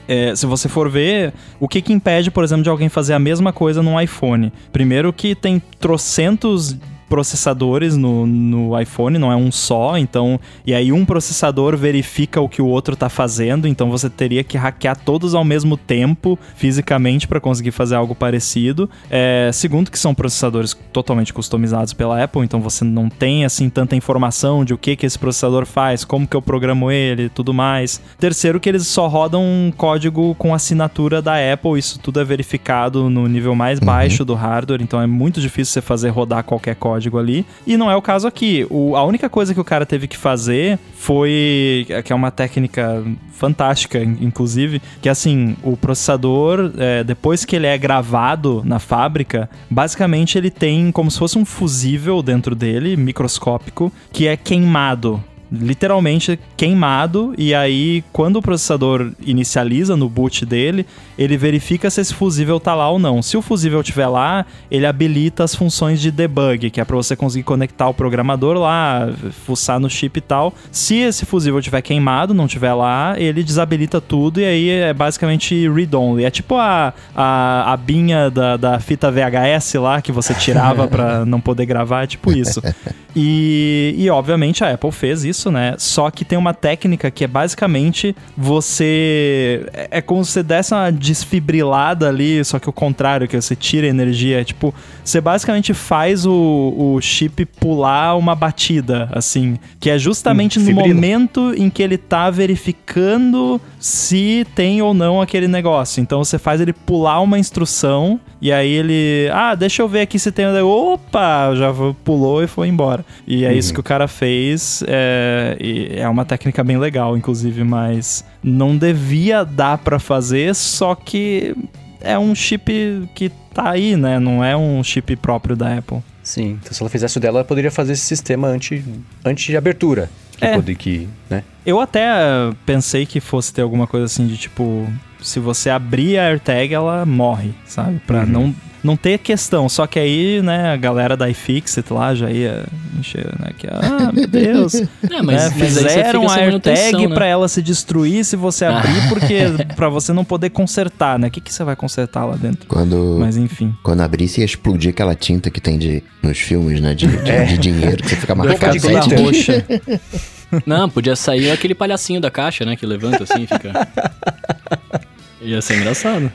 é, se você for ver, o que, que impede, por exemplo, de alguém fazer a mesma coisa num iPhone? Primeiro que tem trocentos processadores no, no iPhone, não é um só, então. E aí um processador verifica o que o outro está fazendo, então você teria que hackear todos ao mesmo tempo, fisicamente, para conseguir fazer algo parecido. É, segundo, que são processadores totalmente customizados pela Apple, então você não tem assim tanta informação de o que, que esse processador faz, como que eu programo ele e tudo mais. Terceiro, que eles só rodam um código com assinatura da Apple, isso tudo é verificado no nível mais uhum. baixo do hardware, então é muito difícil você fazer rodar qualquer código código ali. E não é o caso aqui. O, a única coisa que o cara teve que fazer foi. que é uma técnica fantástica, inclusive, que assim, o processador, é, depois que ele é gravado na fábrica, basicamente ele tem como se fosse um fusível dentro dele, microscópico, que é queimado literalmente queimado e aí quando o processador inicializa no boot dele, ele verifica se esse fusível tá lá ou não. Se o fusível estiver lá, ele habilita as funções de debug, que é para você conseguir conectar o programador lá, fuçar no chip e tal. Se esse fusível estiver queimado, não estiver lá, ele desabilita tudo e aí é basicamente read-only. É tipo a, a, a binha da, da fita VHS lá que você tirava para não poder gravar, é tipo isso. E, e obviamente a Apple fez isso né? Só que tem uma técnica que é basicamente você. É, é como se você desse uma desfibrilada ali, só que o contrário, que você tira energia. É tipo, você basicamente faz o, o chip pular uma batida, assim. Que é justamente hum, no momento em que ele tá verificando se tem ou não aquele negócio. Então você faz ele pular uma instrução e aí ele. Ah, deixa eu ver aqui se tem. Opa! Já pulou e foi embora. E é uhum. isso que o cara fez. É, é, uma técnica bem legal, inclusive, mas não devia dar para fazer, só que é um chip que tá aí, né? Não é um chip próprio da Apple. Sim, então se ela fizesse o dela, ela poderia fazer esse sistema anti, anti de abertura. Que é. Poder, que, né? Eu até pensei que fosse ter alguma coisa assim de tipo, se você abrir a AirTag, ela morre, sabe? Pra uhum. não não ter questão. Só que aí, né, a galera da iFixit lá já ia encher, né? Que, ah, meu Deus. É, mas, né, fizeram a AirTag né? pra ela se destruir se você ah. abrir, porque pra você não poder consertar, né? O que, que você vai consertar lá dentro? Quando, mas enfim. Quando abrisse ia explodir aquela tinta que tem de, nos filmes, né? De, de, é. de dinheiro, que você fica marcado. Toda roxa. Não, podia sair aquele palhacinho da caixa, né? Que levanta assim e fica. Ia ser engraçado.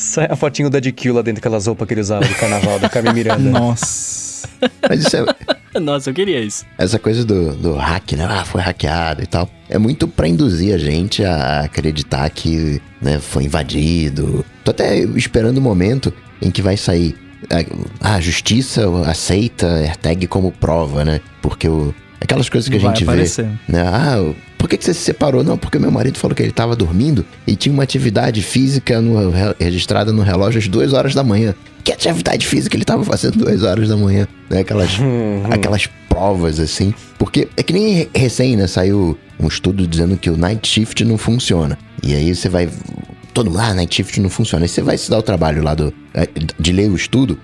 Sai a fotinho da DQ lá dentro daquelas roupas que ele usava do carnaval da Carmen Miranda. Nossa. Mas isso é. Nossa, eu queria isso. Essa coisa do, do hack, né? Ah, foi hackeado e tal. É muito pra induzir a gente a acreditar que né, foi invadido. Tô até esperando o momento em que vai sair. A, a justiça aceita AirTag como prova, né? Porque o, aquelas coisas que a gente aparecer. vê. Né? Ah, por que, que você se separou? Não, porque meu marido falou que ele estava dormindo e tinha uma atividade física no, registrada no relógio às duas horas da manhã. Que atividade física ele estava fazendo duas horas da manhã? Né? Aquelas, uhum. aquelas provas assim. Porque é que nem recém, né? Saiu um estudo dizendo que o night shift não funciona. E aí você vai todo mundo, ah, Night Shift não funciona. Aí você vai se dar o trabalho lá do, é, de ler o estudo,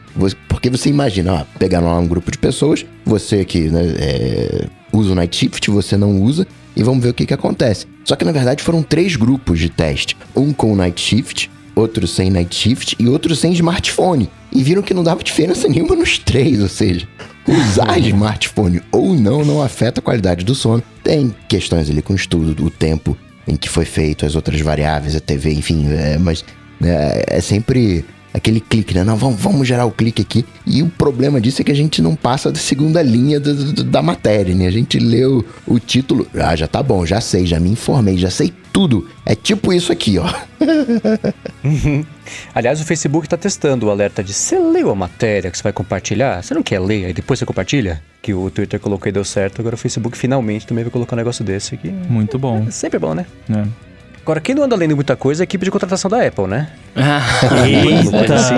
porque você imagina, ó, pegaram lá um grupo de pessoas, você que né, é, usa o Night Shift, você não usa, e vamos ver o que, que acontece. Só que na verdade foram três grupos de teste: um com Night Shift, outro sem Night Shift e outro sem smartphone. E viram que não dava diferença nenhuma nos três, ou seja, usar smartphone ou não não afeta a qualidade do sono. Tem questões ali com o estudo do tempo em que foi feito, as outras variáveis, a TV, enfim, é, mas é, é sempre aquele clique, né? Não, vamos, vamos gerar o clique aqui. E o problema disso é que a gente não passa da segunda linha do, do, da matéria, né? A gente leu o título, ah, já tá bom, já sei, já me informei, já sei tudo. É tipo isso aqui, ó. Aliás, o Facebook tá testando o alerta de você leu a matéria que você vai compartilhar? Você não quer ler, aí depois você compartilha? Que o Twitter colocou e deu certo, agora o Facebook finalmente também vai colocar um negócio desse aqui. Muito bom. É sempre bom, né? É. Agora, quem não anda lendo muita coisa é a equipe de contratação da Apple, né? Eita! assim.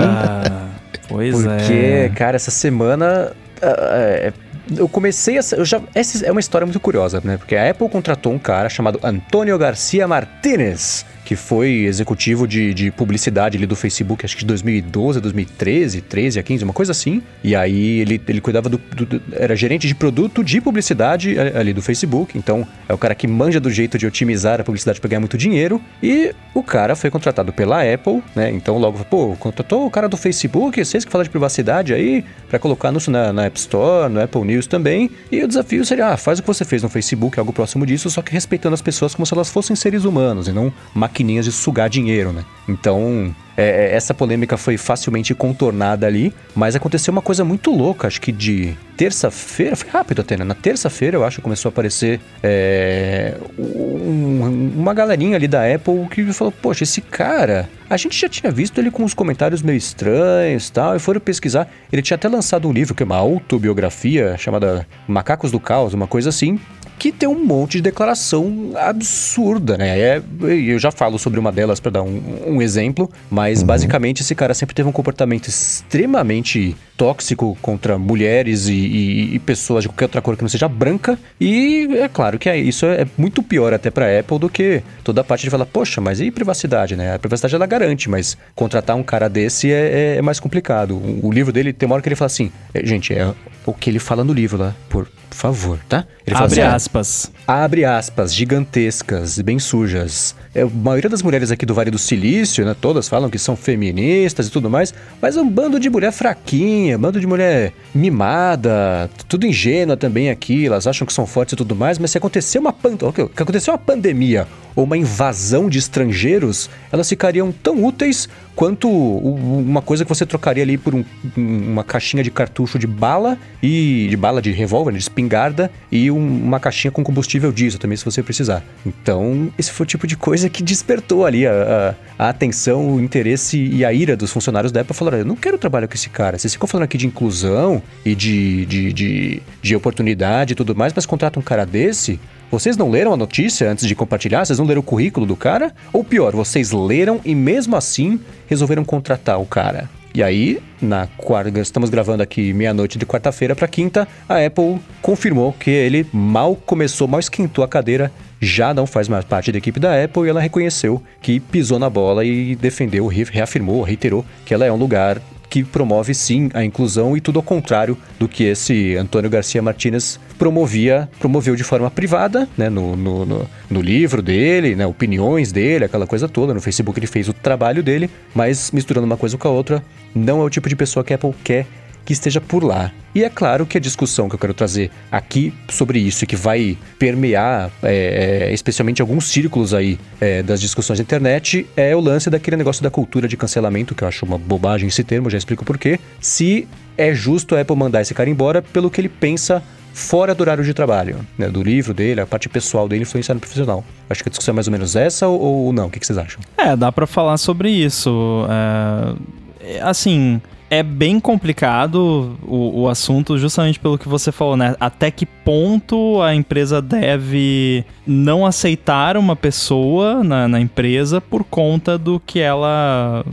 Pois Porque, é. cara, essa semana. Uh, eu comecei a. Eu já, essa é uma história muito curiosa, né? Porque a Apple contratou um cara chamado Antônio Garcia Martinez que foi executivo de, de publicidade ali do Facebook, acho que de 2012 a 2013, 13 a 15, uma coisa assim. E aí ele, ele cuidava do, do, Era gerente de produto de publicidade ali do Facebook. Então é o cara que manja do jeito de otimizar a publicidade para ganhar muito dinheiro. E o cara foi contratado pela Apple, né? Então logo, pô, contratou o cara do Facebook, vocês que falam de privacidade aí, para colocar anúncio na, na App Store, no Apple News também. E o desafio seria, ah, faz o que você fez no Facebook, algo próximo disso, só que respeitando as pessoas como se elas fossem seres humanos e não maquiando maquininhas de sugar dinheiro, né? Então, é, é, essa polêmica foi facilmente contornada ali, mas aconteceu uma coisa muito louca, acho que de terça-feira, foi rápido até, né? Na terça-feira, eu acho, começou a aparecer é, um, uma galerinha ali da Apple que falou, poxa, esse cara, a gente já tinha visto ele com uns comentários meio estranhos tal, e foram pesquisar. Ele tinha até lançado um livro, que é uma autobiografia, chamada Macacos do Caos, uma coisa assim, que tem um monte de declaração absurda, né? É, eu já falo sobre uma delas para dar um, um, exemplo, mas uhum. basicamente esse cara sempre teve um comportamento extremamente tóxico contra mulheres e, e, e, pessoas de qualquer outra cor que não seja branca. E é claro que isso é, muito pior até para Apple do que toda a parte de falar, poxa, mas e privacidade, né? A privacidade ela garante, mas contratar um cara desse é, é, é mais complicado. O, o, livro dele tem uma hora que ele fala assim, é, gente, é o que ele fala no livro lá, por favor, tá? Ele abre assim, aspas. Abre aspas, gigantescas, bem sujas. É, a maioria das mulheres aqui do Vale do Silício, né? Todas falam que são feministas e tudo mais, mas é um bando de mulher fraquinha, bando de mulher mimada, tudo ingênua também aqui, elas acham que são fortes e tudo mais, mas se acontecer uma, pan... que aconteceu uma pandemia ou uma invasão de estrangeiros, elas ficariam tão úteis quanto uma coisa que você trocaria ali por um, uma caixinha de cartucho de bala e de bala de revólver, de espingarda e um, uma caixinha com combustível diesel também se você precisar. Então, esse foi o tipo de coisa que despertou ali a, a, a atenção, o interesse e a ira dos funcionários da Apple. Falaram, eu não quero trabalhar com esse cara. Vocês ficam falando aqui de inclusão e de, de, de, de oportunidade e tudo mais, mas contrata um cara desse, vocês não leram a notícia antes de compartilhar? Vocês não leram o currículo do cara? Ou pior, vocês leram e mesmo assim resolveram contratar o cara? E aí, na quarta, estamos gravando aqui meia-noite de quarta-feira para quinta, a Apple confirmou que ele mal começou, mal esquentou a cadeira, já não faz mais parte da equipe da Apple e ela reconheceu que pisou na bola e defendeu, reafirmou, reiterou que ela é um lugar que promove sim a inclusão e tudo ao contrário do que esse Antônio Garcia Martinez promovia, promoveu de forma privada, né, no, no, no, no livro dele, né, opiniões dele, aquela coisa toda. No Facebook ele fez o trabalho dele, mas misturando uma coisa com a outra, não é o tipo de pessoa que a Apple quer que esteja por lá. E é claro que a discussão que eu quero trazer aqui sobre isso que vai permear, é, é, especialmente alguns círculos aí é, das discussões da internet, é o lance daquele negócio da cultura de cancelamento, que eu acho uma bobagem esse termo, já explico por quê. Se é justo a Apple mandar esse cara embora pelo que ele pensa fora do horário de trabalho, né, do livro dele, a parte pessoal dele influenciar no profissional. Acho que a discussão é mais ou menos essa ou, ou não? O que, que vocês acham? É, dá para falar sobre isso. É... Assim, é bem complicado o, o assunto, justamente pelo que você falou, né? Até que ponto a empresa deve não aceitar uma pessoa na, na empresa por conta do que ela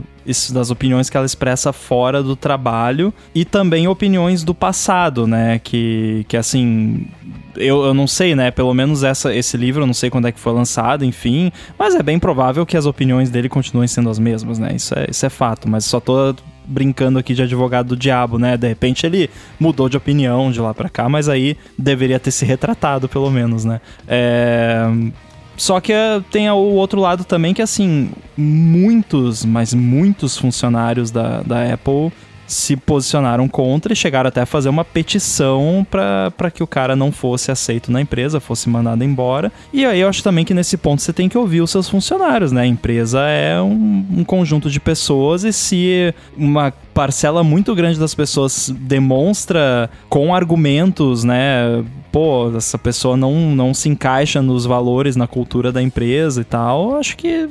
das opiniões que ela expressa fora do trabalho e também opiniões do passado, né? Que, que assim, eu, eu não sei, né? Pelo menos essa, esse livro, eu não sei quando é que foi lançado, enfim. Mas é bem provável que as opiniões dele continuem sendo as mesmas, né? Isso é, isso é fato. Mas só tô brincando aqui de advogado do diabo, né? De repente ele mudou de opinião de lá para cá, mas aí deveria ter se retratado, pelo menos, né? É... Só que eh, tem o outro lado também que, assim, muitos, mas muitos funcionários da, da Apple se posicionaram contra e chegaram até a fazer uma petição para que o cara não fosse aceito na empresa, fosse mandado embora. E aí eu acho também que nesse ponto você tem que ouvir os seus funcionários, né? A empresa é um, um conjunto de pessoas e se uma parcela muito grande das pessoas demonstra com argumentos, né? Pô, essa pessoa não, não se encaixa nos valores, na cultura da empresa e tal, acho que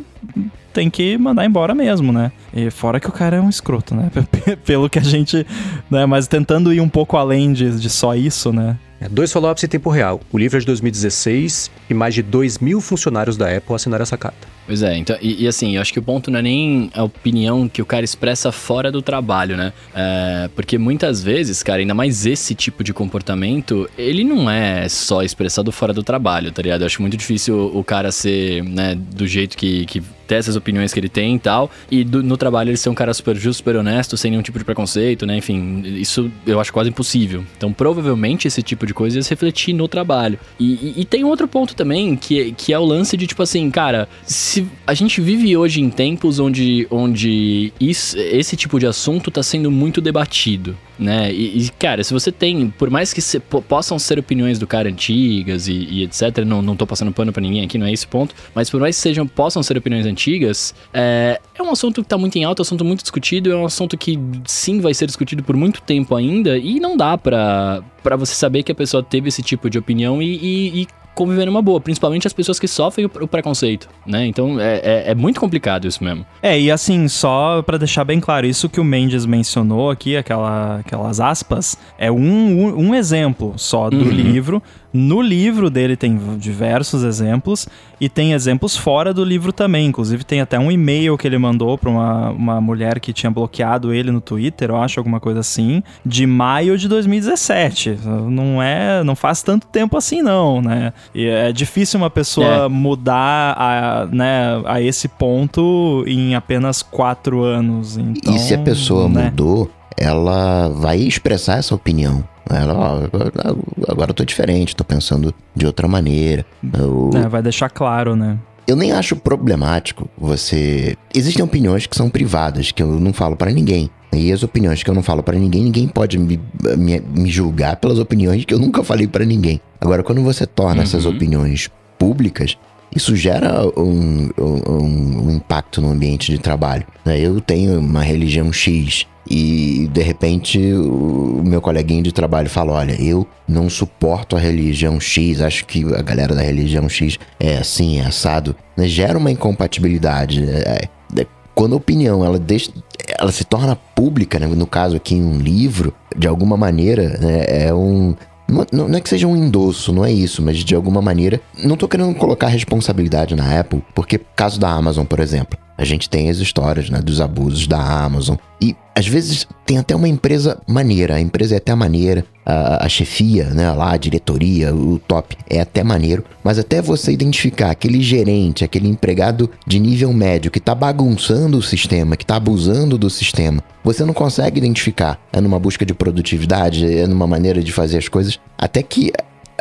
tem que mandar embora mesmo, né? E fora que o cara é um escroto, né? Pelo que a gente. Né? Mas tentando ir um pouco além de, de só isso, né? É, dois follow-ups em tempo real. O livro é de 2016 e mais de 2 mil funcionários da Apple assinaram essa carta. Pois é, então, e, e, assim, eu acho que o ponto não é nem a opinião que o cara expressa fora do trabalho, né? É, porque muitas vezes, cara, ainda mais esse tipo de comportamento, ele não é só expressado fora do trabalho, tá ligado? Eu acho muito difícil o cara ser, né, do jeito que, que ter essas opiniões que ele tem e tal, e do, no trabalho ele ser um cara super justo, super honesto, sem nenhum tipo de preconceito, né? Enfim, isso eu acho quase impossível. Então, provavelmente esse tipo de coisa ia se refletir no trabalho. E, e, e tem outro ponto também, que, que é o lance de, tipo assim, cara, se a gente vive hoje em tempos onde, onde isso, esse tipo de assunto está sendo muito debatido. Né? E, e, cara, se você tem, por mais que se, possam ser opiniões do cara antigas e, e, etc, não, não tô passando pano pra ninguém aqui, não é esse ponto, mas por mais que sejam, possam ser opiniões antigas, é, é um assunto que tá muito em alta, é um assunto muito discutido, é um assunto que sim vai ser discutido por muito tempo ainda, e não dá pra, pra você saber que a pessoa teve esse tipo de opinião e, e, e conviver numa boa, principalmente as pessoas que sofrem o, preconceito, né? Então é, é, é, muito complicado isso mesmo. É, e assim, só para deixar bem claro, isso que o Mendes mencionou aqui, aquela, aquelas aspas, é um, um, um exemplo só do uhum. livro. No livro dele tem diversos exemplos e tem exemplos fora do livro também. Inclusive, tem até um e-mail que ele mandou para uma, uma mulher que tinha bloqueado ele no Twitter, eu acho, alguma coisa assim, de maio de 2017. Não é. Não faz tanto tempo assim, não, né? E é difícil uma pessoa é. mudar a, né, a esse ponto em apenas quatro anos. Então, e se a pessoa né? mudou, ela vai expressar essa opinião. Ela, ó, agora eu tô diferente, tô pensando de outra maneira. Eu... É, vai deixar claro, né? Eu nem acho problemático você. Existem opiniões que são privadas, que eu não falo para ninguém. E as opiniões que eu não falo para ninguém, ninguém pode me, me, me, julgar pelas opiniões que eu nunca falei para ninguém. Agora, quando você torna uhum. essas opiniões públicas, isso gera um, um, um, impacto no ambiente de trabalho. Né? Eu tenho uma religião X e de repente o meu coleguinha de trabalho fala: Olha, eu não suporto a religião X, acho que a galera da religião X é assim, é assado. Né? Gera uma incompatibilidade. É, é, quando a opinião ela, deixa, ela se torna pública, né? no caso aqui em um livro, de alguma maneira, né? é um não, não, é que seja um endosso, não é isso, mas de alguma maneira. Não tô querendo colocar responsabilidade na Apple, porque caso da Amazon, por exemplo, a gente tem as histórias né, dos abusos da Amazon. E às vezes tem até uma empresa maneira, a empresa é até maneira, a, a chefia, né, lá, a diretoria, o top é até maneiro, mas até você identificar aquele gerente, aquele empregado de nível médio que está bagunçando o sistema, que está abusando do sistema, você não consegue identificar. É numa busca de produtividade, é numa maneira de fazer as coisas, até que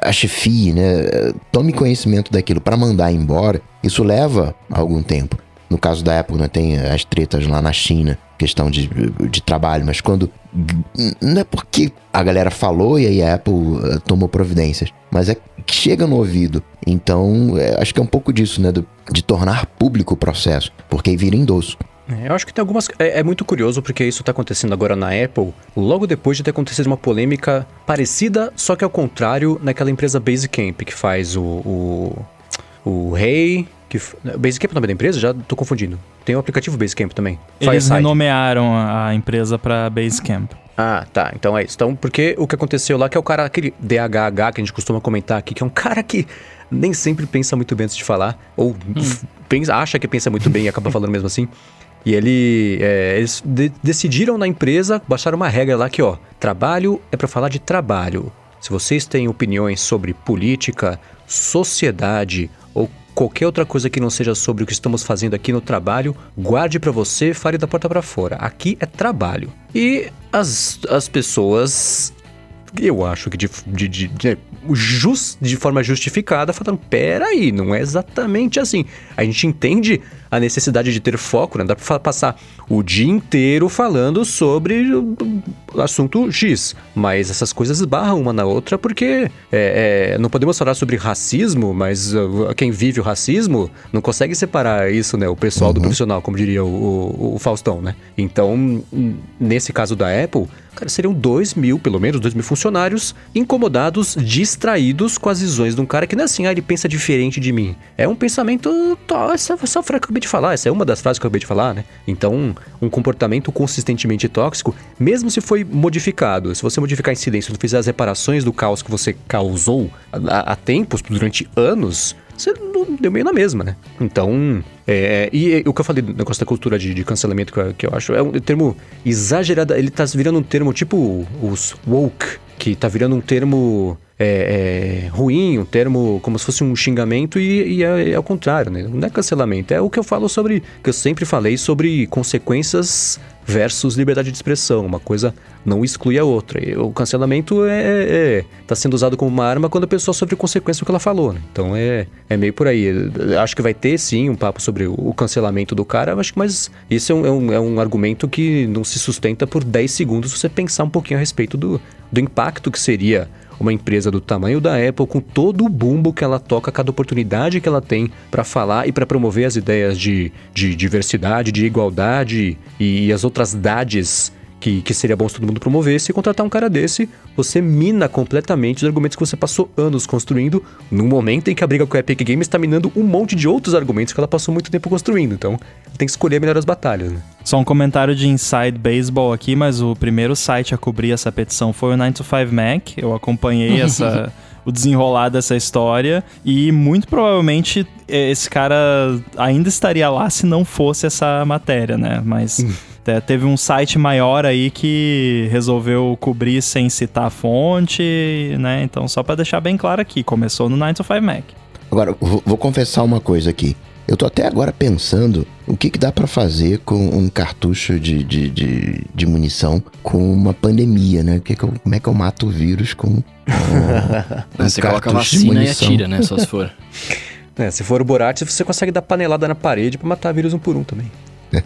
a chefia, né, tome conhecimento daquilo para mandar embora, isso leva algum tempo. No caso da Apple, né, tem as tretas lá na China, questão de, de trabalho, mas quando. Não é porque a galera falou e aí a Apple uh, tomou providências, mas é que chega no ouvido. Então, é, acho que é um pouco disso, né? Do, de tornar público o processo, porque vira endosso. É, eu acho que tem algumas. É, é muito curioso porque isso está acontecendo agora na Apple, logo depois de ter acontecido uma polêmica parecida, só que ao contrário, naquela empresa Basecamp que faz o. o, o Rei, que Basecamp é o nome da empresa? Já tô confundindo. Tem o aplicativo Basecamp também. Eles renomearam a empresa para Basecamp. Ah, tá. Então é isso. Então, porque o que aconteceu lá, que é o cara, aquele DHH que a gente costuma comentar aqui, que é um cara que nem sempre pensa muito bem antes de falar, ou hum. pensa, acha que pensa muito bem e acaba falando mesmo assim. E ele, é, eles de decidiram na empresa, baixaram uma regra lá que, ó, trabalho é para falar de trabalho. Se vocês têm opiniões sobre política, sociedade ou qualquer outra coisa que não seja sobre o que estamos fazendo aqui no trabalho, guarde para você, fale da porta para fora. Aqui é trabalho. E as, as pessoas eu acho que de, de, de, de, just, de forma justificada, falando: peraí, não é exatamente assim. A gente entende a necessidade de ter foco, né? Dá pra passar o dia inteiro falando sobre o assunto X, mas essas coisas esbarram uma na outra porque é, é, não podemos falar sobre racismo, mas uh, quem vive o racismo não consegue separar isso, né? O pessoal uhum. do profissional, como diria o, o, o Faustão, né? Então, nesse caso da Apple, cara, seriam dois mil, pelo menos, dois mil funcionários incomodados, distraídos com as visões de um cara que não é assim, ah, ele pensa diferente de mim. É um pensamento, tá, essa, essa de falar, essa é uma das frases que eu acabei de falar, né? Então, um comportamento consistentemente tóxico, mesmo se foi modificado, se você modificar em silêncio, não fizer as reparações do caos que você causou há, há tempos, durante anos, você deu meio na mesma, né? Então, é, e, e o que eu falei do negócio da cultura de, de cancelamento, que eu, que eu, acho, é um termo exagerado, ele tá virando um termo tipo os woke, que tá virando um termo é, é, ruim, um termo como se fosse um xingamento e, e é, é, contrário, né? Não é cancelamento, é o que eu falo sobre, que eu sempre falei sobre consequências versus liberdade de expressão. Uma coisa não exclui a outra. E o cancelamento é, é, é tá sendo usado como uma arma quando a pessoa sofre consequência do que ela falou, né? Então é, é meio por aí. Acho que vai ter sim um papo sobre o cancelamento do cara, acho que mas isso é um, é um, é um argumento que não se sustenta por 10 segundos se você pensar um pouquinho a respeito do, do impacto que seria uma empresa do tamanho da Apple, com todo o bumbo que ela toca, cada oportunidade que ela tem para falar e para promover as ideias de, de diversidade, de igualdade e, e as outras dades que, que seria bom se todo mundo promovesse, e contratar um cara desse, você mina completamente os argumentos que você passou anos construindo, no momento em que a briga com a Epic Games está minando um monte de outros argumentos que ela passou muito tempo construindo. Então, tem que escolher melhor as batalhas, né? Só um comentário de Inside Baseball aqui, mas o primeiro site a cobrir essa petição foi o 9 to 5 Mac. Eu acompanhei essa o desenrolar dessa história e muito provavelmente é, esse cara ainda estaria lá se não fosse essa matéria, né? Mas É, teve um site maior aí que resolveu cobrir sem citar a fonte, né? Então, só para deixar bem claro aqui, começou no 9 to 5 Mac. Agora, vou, confessar uma coisa aqui. Eu tô até agora pensando o que, que dá para fazer com um cartucho de, de, de, de, munição com uma pandemia, né? Que que eu, como é que eu mato o vírus com. Um você coloca a vacina e atira, né? Só se for. É, se for o Borat, você consegue dar panelada na parede para matar vírus um por um também.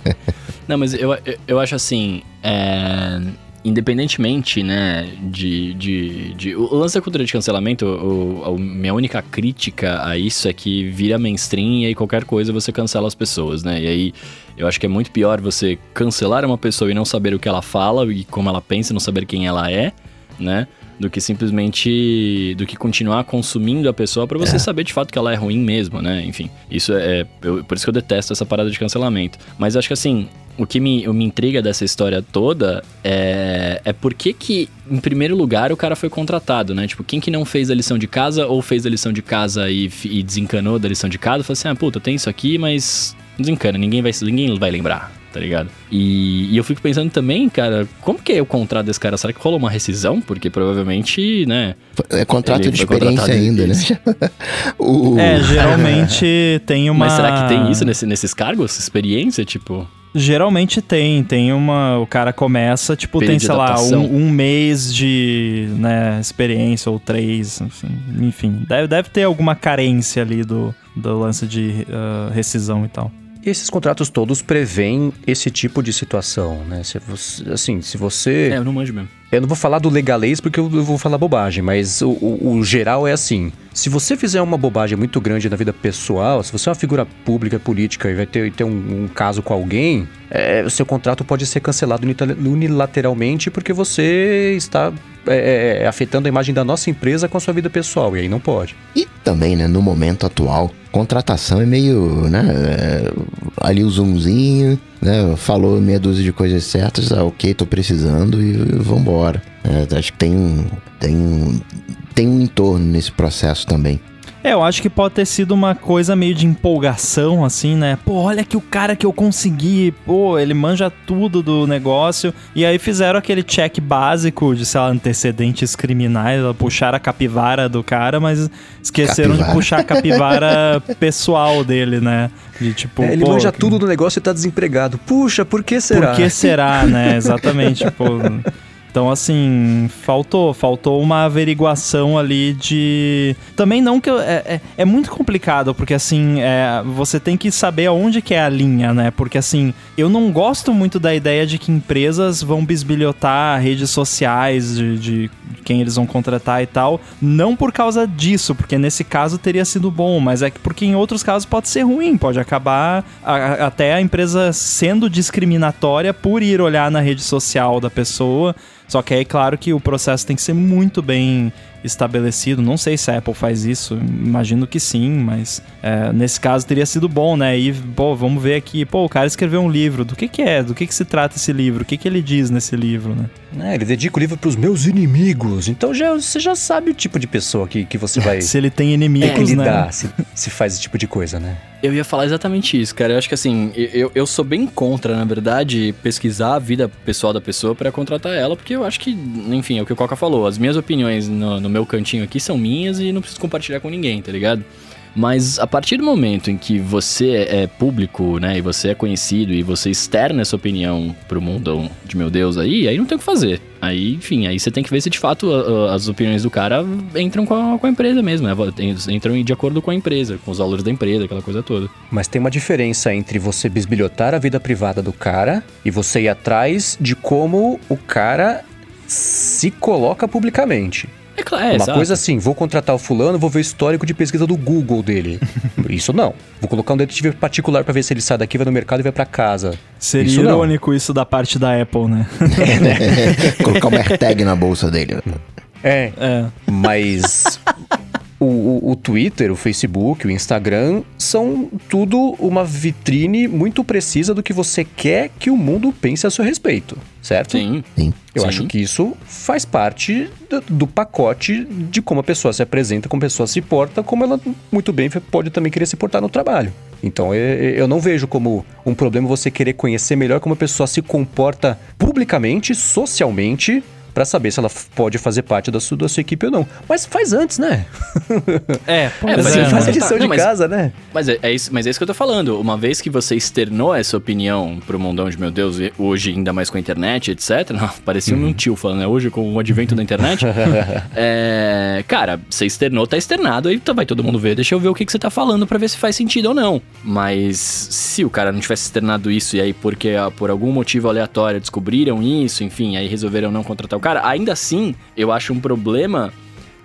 Não, mas eu, eu, eu acho assim. É, independentemente, né, de, de, de, O lance da cultura de cancelamento, o, a minha única crítica a isso é que vira mainstream e aí qualquer coisa você cancela as pessoas, né? E aí eu acho que é muito pior você cancelar uma pessoa e não saber o que ela fala e como ela pensa, não saber quem ela é, né? do que simplesmente do que continuar consumindo a pessoa para você é. saber de fato que ela é ruim mesmo, né? Enfim, isso é, é eu, por isso que eu detesto essa parada de cancelamento. Mas acho que assim, o que me, me intriga dessa história toda é, é por que que, em primeiro lugar, o cara foi contratado, né? Tipo, quem que não fez a lição de casa ou fez a lição de casa e, e desencanou da lição de casa, falou assim, ah, puta, tem isso aqui, mas desencana, ninguém vai, ninguém vai lembrar tá ligado? E, e, eu fico pensando também, cara, como que é o contrato desse cara? Será que rolou uma rescisão? Porque provavelmente, né? É contrato de experiência ainda, né? o... É, geralmente tem uma. Mas será que tem isso nesse, nesses cargos? Experiência, tipo. Geralmente tem, tem uma. O cara começa, tipo, Período tem, sei lá, um, um, mês de né, experiência, ou três, enfim. enfim deve, deve ter alguma carência ali do, do lance de uh, rescisão e tal. E esses contratos todos prevêem esse tipo de situação, né? Se você, assim, se você. É, eu não manjo mesmo. Eu não vou falar do legalês porque eu vou falar bobagem, mas o, o, o, geral é assim. Se você fizer uma bobagem muito grande na vida pessoal, se você é uma figura pública, política e vai ter, ter um, um caso com alguém, é, o seu contrato pode ser cancelado unilateralmente porque você está é, é, é, afetando a imagem da nossa empresa com a sua vida pessoal, e aí não pode. E também, né, no momento atual, contratação é meio, né, é, ali o zoomzinho, né, falou meia dúzia de coisas certas, ah, ok, tô precisando e, vambora. É, acho que tem tem tem um entorno nesse processo também. É, eu acho que pode ter sido uma coisa meio de empolgação, assim, né? Pô, olha que o cara que eu consegui, pô, ele manja tudo do negócio. E aí fizeram aquele check básico de, sei lá, antecedentes criminais, puxaram a capivara do cara, mas esqueceram capivara. de puxar a capivara pessoal dele, né? De tipo. É, ele pô, manja que... tudo do negócio e tá desempregado. Puxa, por que será? Por que será, né? Exatamente, pô. Então, assim, faltou, faltou uma averiguação ali de. Também não que. É, é, é muito complicado, porque assim, é, você tem que saber aonde que é a linha, né? Porque assim, eu não gosto muito da ideia de que empresas vão bisbilhotar redes sociais de, de quem eles vão contratar e tal. Não por causa disso, porque nesse caso teria sido bom, mas é que porque em outros casos pode ser ruim, pode acabar a, até a empresa sendo discriminatória por ir olhar na rede social da pessoa. Só que aí, claro que o processo tem que ser muito bem estabelecido. Não sei se a Apple faz isso, imagino que sim, mas é, nesse caso teria sido bom, né? E, pô, vamos ver aqui, pô, o cara escreveu um livro, do que que é? Do que que se trata esse livro? O que que ele diz nesse livro, né? É, ele dedica o livro para os meus inimigos, então já, você já sabe o tipo de pessoa que, que você vai... se ele tem inimigos, é, né? Se, se faz esse tipo de coisa, né? Eu ia falar exatamente isso, cara. Eu acho que assim, eu, eu sou bem contra, na verdade, pesquisar a vida pessoal da pessoa para contratar ela, porque eu acho que, enfim, é o que o Coca falou. As minhas opiniões no, no meu cantinho aqui são minhas e não preciso compartilhar com ninguém, tá ligado? Mas a partir do momento em que você é público, né, e você é conhecido e você externa essa opinião pro mundo de meu Deus aí, aí não tem o que fazer. Aí, enfim, aí você tem que ver se de fato as opiniões do cara entram com a, com a empresa mesmo, né? Entram de acordo com a empresa, com os valores da empresa, aquela coisa toda. Mas tem uma diferença entre você bisbilhotar a vida privada do cara e você ir atrás de como o cara se coloca publicamente. É claro, é, uma exato. coisa assim, vou contratar o fulano, vou ver o histórico de pesquisa do Google dele. Isso não. Vou colocar um detetive particular pra ver se ele sai daqui, vai no mercado e vai pra casa. Seria Isso não. irônico isso da parte da Apple, né? Colocar uma AirTag na bolsa dele. É, É. Mas o, o- o Twitter, o Facebook, o Instagram são tudo uma vitrine muito precisa do que você quer que o mundo pense a seu respeito, certo? Sim. Sim. Eu Sim. acho que isso faz parte do, do pacote de como a pessoa se apresenta, como a pessoa se porta, como ela muito bem pode também querer se portar no trabalho. Então eu, eu não vejo como um problema você querer conhecer melhor como a pessoa se comporta publicamente, socialmente, pra saber se ela pode fazer parte da sua, da sua equipe ou não. Mas faz antes, né? É, pois mas Você é, faz a lição não, de mas- casa, né? Mas é, é isso, mas é isso que eu tô falando. Uma vez que você externou essa opinião pro mundão de meu Deus, e hoje ainda mais com a internet, etc. Não, parecia um tio falando, né? Hoje com o advento da internet. é, cara, você externou, tá externado, aí tá- vai todo mundo ver. Deixa eu ver o que, que você tá falando pra ver se faz sentido ou não. Mas se o cara não tivesse externado isso e aí porque ah, por algum motivo aleatório descobriram isso, enfim, aí resolveram não contratar o cara, ainda assim, eu acho um problema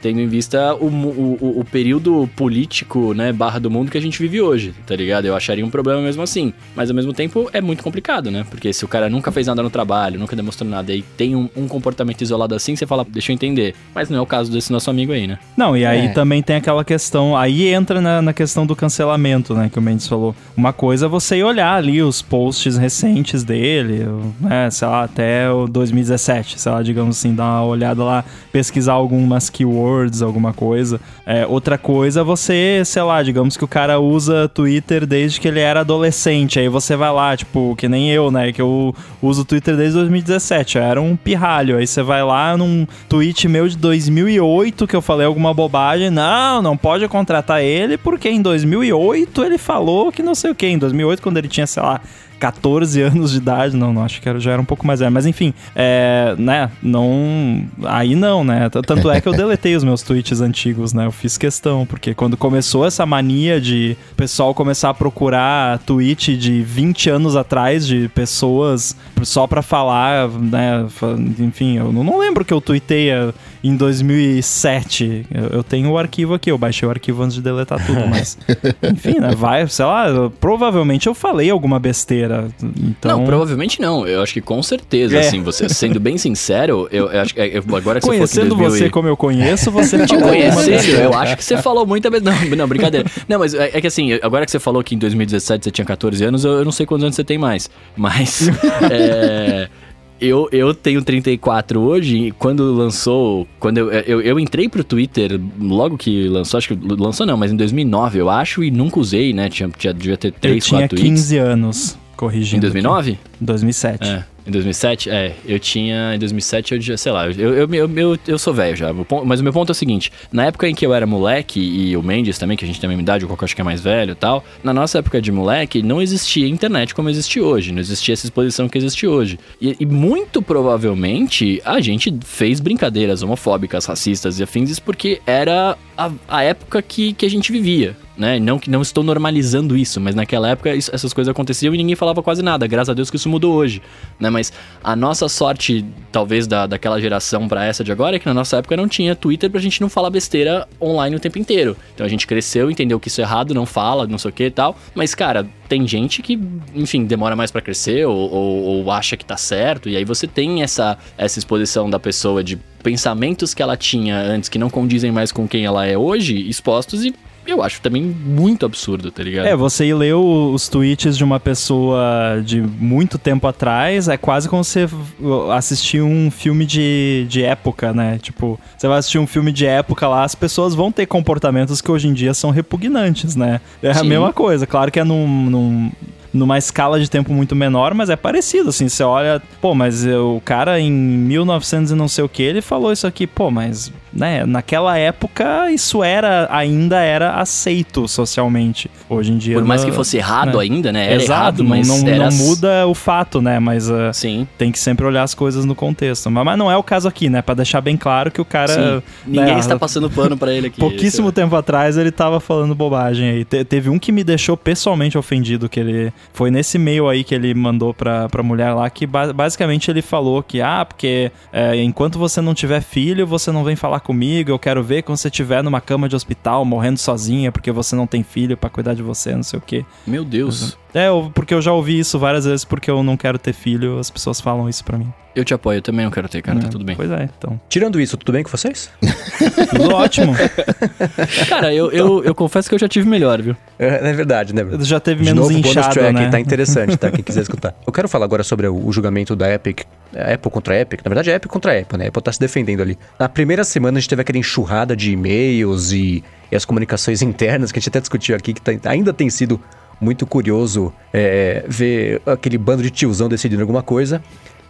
tendo em vista o, o- o período político, né, barra do mundo que a gente vive hoje, tá ligado? Eu acharia um problema mesmo assim. Mas ao mesmo tempo é muito complicado, né? Porque se o cara nunca fez nada no trabalho, nunca demonstrou nada e tem um, um comportamento isolado assim, você fala, deixa eu entender. Mas não é o caso desse nosso amigo aí, né? Não, e aí É. também tem aquela questão, aí entra na, na questão do cancelamento, né, que o Mendes falou. Uma coisa é você ir olhar ali os posts recentes dele, né, sei lá, até o 2017, sei lá, digamos assim, dar uma olhada lá, pesquisar algumas keywords, alguma coisa. É, outra coisa você, sei lá, digamos que o cara usa Twitter desde que ele era adolescente, aí você vai lá, tipo, que nem eu, né, que eu uso Twitter desde 2017, eu era um pirralho, aí você vai lá num tweet meu de 2008 que eu falei alguma bobagem, não, não pode contratar ele porque em 2008 ele falou que não sei o que, em 2008 quando ele tinha, sei lá, 14 anos de idade, não, não, acho que era, já era um pouco mais velho, mas enfim, é, né, não, aí não, né, tanto é que eu deletei os meus tweets antigos, né, eu fiz questão, porque quando começou essa mania de pessoal começar a procurar tweet de 20 anos atrás de pessoas só pra falar, né, enfim, eu não, não lembro que eu tuitei eh, em 2007, eu, eu tenho o arquivo aqui, eu baixei o arquivo antes de deletar tudo, mas enfim, né, vai, sei lá, provavelmente eu falei alguma besteira, então... Não, provavelmente não. Eu acho que com certeza, É. assim, você sendo bem sincero, eu, eu acho que é, eu- agora que Conhecendo você falou que em 2000 você e- como eu conheço, você Te besteira. eu acho que você falou muita vez. Não, não, brincadeira. Não, mas é, é que assim, agora que você falou que em 2017 você tinha 14 anos, eu, eu não sei quantos anos você tem mais. Mas. é, Eu, eu tenho 34 hoje, e quando lançou. Quando eu, eu, eu entrei pro Twitter logo que lançou, acho que lançou não, mas em 2009 eu acho, e nunca usei, né? Tinha, tinha, devia ter Eu 3, tinha 4 tweets. 15 anos, corrigindo. Em 2009? aqui. 2007. É, em 2007? É, eu tinha. Em 2007 eu já, sei lá, eu, eu, eu, eu, eu sou velho já. Mas o meu ponto é o seguinte: na época em que eu era moleque, e o Mendes também, que a gente tem a mesma idade, o Coco acho que é mais velho e tal, na nossa época de moleque, não existia internet como existe hoje, não existia essa exposição que existe hoje. E, e muito provavelmente a gente fez brincadeiras homofóbicas, racistas e afins, porque era a, a época que, que a gente vivia. Né? Não que não estou normalizando isso, mas naquela época isso- essas coisas aconteciam e ninguém falava quase nada. Graças a Deus que isso mudou hoje, né? Mas a nossa sorte, talvez da, daquela geração pra essa de agora, é que na nossa época não tinha Twitter pra gente não falar besteira online o tempo inteiro. Então a gente cresceu, entendeu que isso é errado, não fala, não sei o que e tal. Mas cara, tem gente que, enfim, demora mais pra crescer ou, ou- ou acha que tá certo e aí você tem essa essa exposição da pessoa de pensamentos que ela tinha antes que não condizem mais com quem ela é hoje, expostos e eu acho também muito absurdo, tá ligado? É, você ir ler os tweets de uma pessoa de muito tempo atrás é quase como você assistir um filme de, de época, né? Tipo, você vai assistir um filme de época lá, as pessoas vão ter comportamentos que hoje em dia são repugnantes, né? É a Sim. mesma coisa. Claro que é num. num numa escala de tempo muito menor, mas é parecido, assim, você olha, pô, mas o cara em 1900 e não sei o que, ele falou isso aqui, pô, mas, né, naquela época isso era, ainda era aceito socialmente. Hoje em dia... Por mais não- que fosse errado né? ainda, né? Era Exato, errado, mas não, era... não muda o fato, né, mas... uh, Sim. tem que sempre olhar as coisas no contexto. Mas, mas não é o caso aqui, né? Pra deixar bem claro que o cara. Sim. Ninguém né, está passando pano pra ele aqui. Pouquíssimo tempo atrás ele tava falando bobagem aí. Te- teve um que me deixou pessoalmente ofendido, que ele. Foi nesse e-mail aí que ele mandou pra, pra mulher lá, que ba- basicamente ele falou que, ah, porque é, enquanto você não tiver filho, você não vem falar comigo, eu quero ver quando você estiver numa cama de hospital, morrendo sozinha, porque você não tem filho pra cuidar de você, não sei o quê. Meu Deus. É, eu- porque eu já ouvi isso várias vezes, porque eu não quero ter filho, as pessoas falam isso pra mim. Eu te apoio, eu também não quero ter, cara, tá É, tudo bem. Pois é, então. Tirando isso, tudo bem com vocês? Tudo ótimo. Cara, eu, eu, eu confesso que eu já tive melhor, viu? É, é verdade, né? Já teve De menos novo, inchado, né? tá interessante, tá? Quem quiser escutar. Eu quero falar agora sobre o, julgamento da Epic. A Apple contra Epic. Na verdade, é Epic contra Apple, né? A Apple tá se defendendo ali. Na primeira semana, a gente teve aquela enxurrada de e-mails e, e as comunicações internas que a gente até discutiu aqui, que tá- ainda tem sido muito curioso é, ver aquele bando de tiozão decidindo alguma coisa.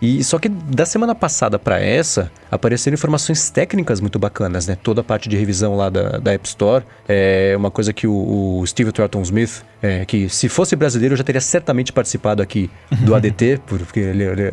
E só que da semana passada para essa, apareceram informações técnicas muito bacanas, né? Toda a parte de revisão lá da, da App Store. É uma coisa que o, o Steve Thornton Smith, é, que se fosse brasileiro já teria certamente participado aqui do ADT, porque ele, ele,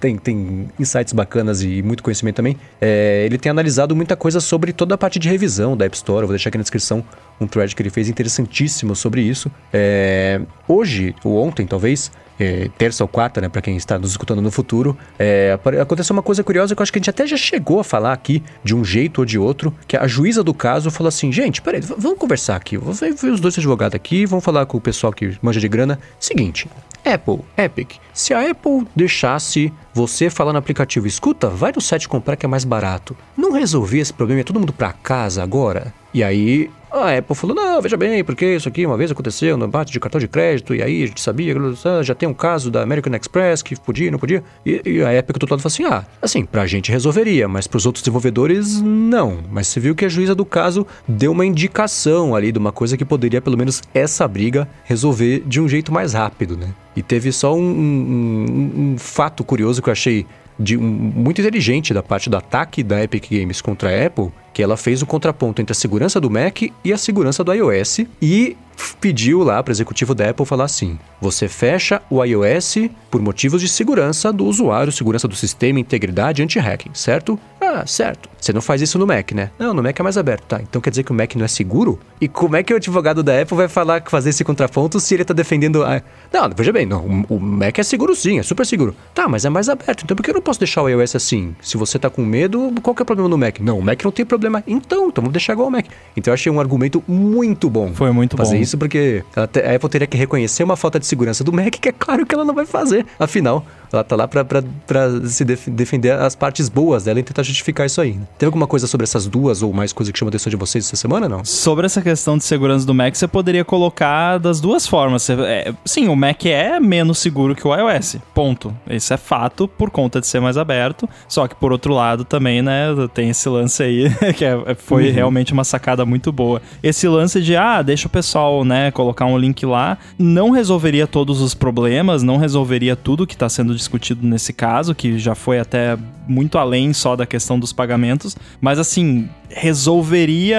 tem, tem insights bacanas e muito conhecimento também. É, ele tem analisado muita coisa sobre toda a parte de revisão da App Store. Eu vou deixar aqui na descrição um thread que ele fez interessantíssimo sobre isso. É, hoje, ou ontem talvez, é, terça ou quarta, né, para quem está nos escutando no futuro, é, aconteceu uma coisa curiosa que eu acho que a gente até já chegou a falar aqui, de um jeito ou de outro, que a juíza do caso falou assim, gente, peraí, vamos conversar aqui, vou ver os dois advogados aqui, vamos falar com o pessoal que manja de grana. Seguinte, Apple, Epic, se a Apple deixasse você falar no aplicativo, escuta, vai no site comprar que é mais barato, não resolvia esse problema, é todo mundo pra casa agora? E aí a Apple falou, não, veja bem, porque isso aqui uma vez aconteceu no embate de cartão de crédito, e aí a gente sabia, ah, já tem um caso da American Express que podia, não podia. E, e a Epic do outro lado falou assim, ah, assim, pra gente resolveria, mas pros outros desenvolvedores, não. Mas você viu que a juíza do caso deu uma indicação ali de uma coisa que poderia, pelo menos essa briga, resolver de um jeito mais rápido, né? E teve só um, um- um- um fato curioso que eu achei de, um- muito inteligente da parte do ataque da Epic Games contra a Apple, que ela fez o contraponto entre a segurança do Mac e a segurança do iOS e pediu lá para o executivo da Apple falar assim: você fecha o iOS por motivos de segurança do usuário, segurança do sistema, integridade, anti-hacking, certo? Ah, certo. Você não faz isso no Mac, né? Não, no Mac é mais aberto, tá? Então quer dizer que o Mac não é seguro? E como é que o advogado da Apple vai falar fazer esse contraponto se ele tá defendendo a... Não, veja bem, não, o o Mac é seguro sim, é super seguro. Tá, mas é mais aberto, então por que eu não posso deixar o iOS assim? Se você tá com medo, qual que é o problema no Mac? Não, o Mac não tem problema. Então, então vamos deixar igual ao Mac. Então eu achei um argumento muito bom. Foi muito fazer bom. isso porque a Apple teria que reconhecer uma falta de segurança do Mac, que é claro que ela não vai fazer. Afinal, ela tá lá pra se def- defender as partes boas dela e tentar justificar isso aí. né? Teve alguma coisa sobre essas duas ou mais coisas que chamam a atenção de vocês essa semana, não? Sobre essa questão de segurança do Mac, você poderia colocar das duas formas. Você- é, sim, o Mac é menos seguro que o iOS. Ponto. Isso é fato por conta de ser mais aberto. Só que por outro lado também, né, tem esse lance aí que é- foi realmente uma sacada muito boa. Esse lance de ah, deixa o pessoal, né, colocar um link lá, não resolveria todos os problemas, não resolveria tudo que está sendo discutido nesse caso, que já foi até muito além só da questão dos pagamentos, mas assim, resolveria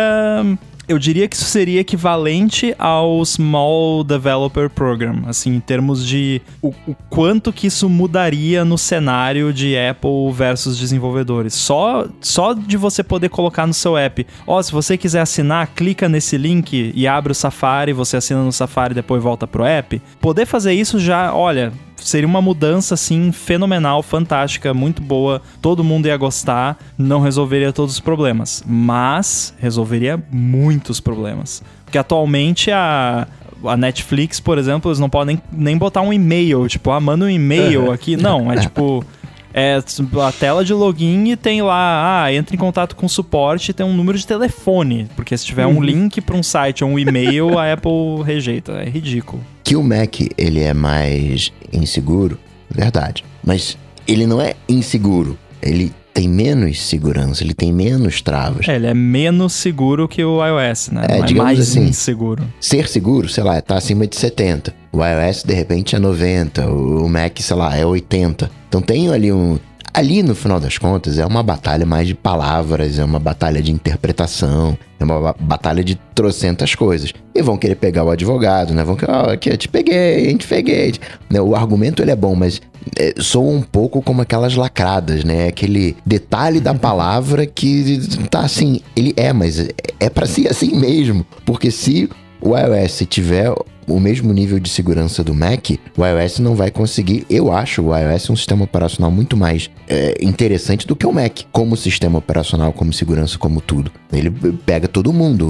eu diria que isso seria equivalente ao Small Developer Program, assim, em termos de o, o quanto que isso mudaria no cenário de Apple versus desenvolvedores. Só, só de você poder colocar no seu app, ó, se você quiser assinar, clica nesse link e abre o Safari, você assina no Safari e depois volta pro app. Poder fazer isso já, olha, seria uma mudança assim fenomenal, fantástica, muito boa. Todo mundo ia gostar, não resolveria todos os problemas, mas resolveria muitos problemas. Porque atualmente a a Netflix, por exemplo, eles não podem nem, nem botar um e-mail, tipo, ah, manda um e-mail aqui. Não, é tipo é a tela de login e tem lá, ah, entra em contato com o suporte e tem um número de telefone, porque se tiver um link para um site ou um e-mail, a Apple rejeita. É ridículo. Que o Mac ele é mais inseguro, verdade. Mas ele não é inseguro. Ele tem menos segurança, ele tem menos travas. É, ele é menos seguro que o iOS, né? É, é mais assim. inseguro. Ser seguro, sei lá, tá acima de 70. O iOS, de repente, é 90, o Mac, sei lá, é 80. Então tem ali um. Ali, no final das contas, é uma batalha mais de palavras, é uma batalha de interpretação, é uma batalha de trocentas coisas. E vão querer pegar o advogado, né? Vão querer, ó, oh, aqui, eu te peguei, a gente peguei. Né? O argumento, ele é bom, mas é, soa um pouco como aquelas lacradas, né? Aquele detalhe da palavra que tá assim, ele é, mas é, para ser assim mesmo. Porque se o iOS tiver o mesmo nível de segurança do Mac, o iOS não vai conseguir. Eu acho o iOS um sistema operacional muito mais é, interessante do que o Mac, como sistema operacional, como segurança, como tudo. Ele pega todo mundo.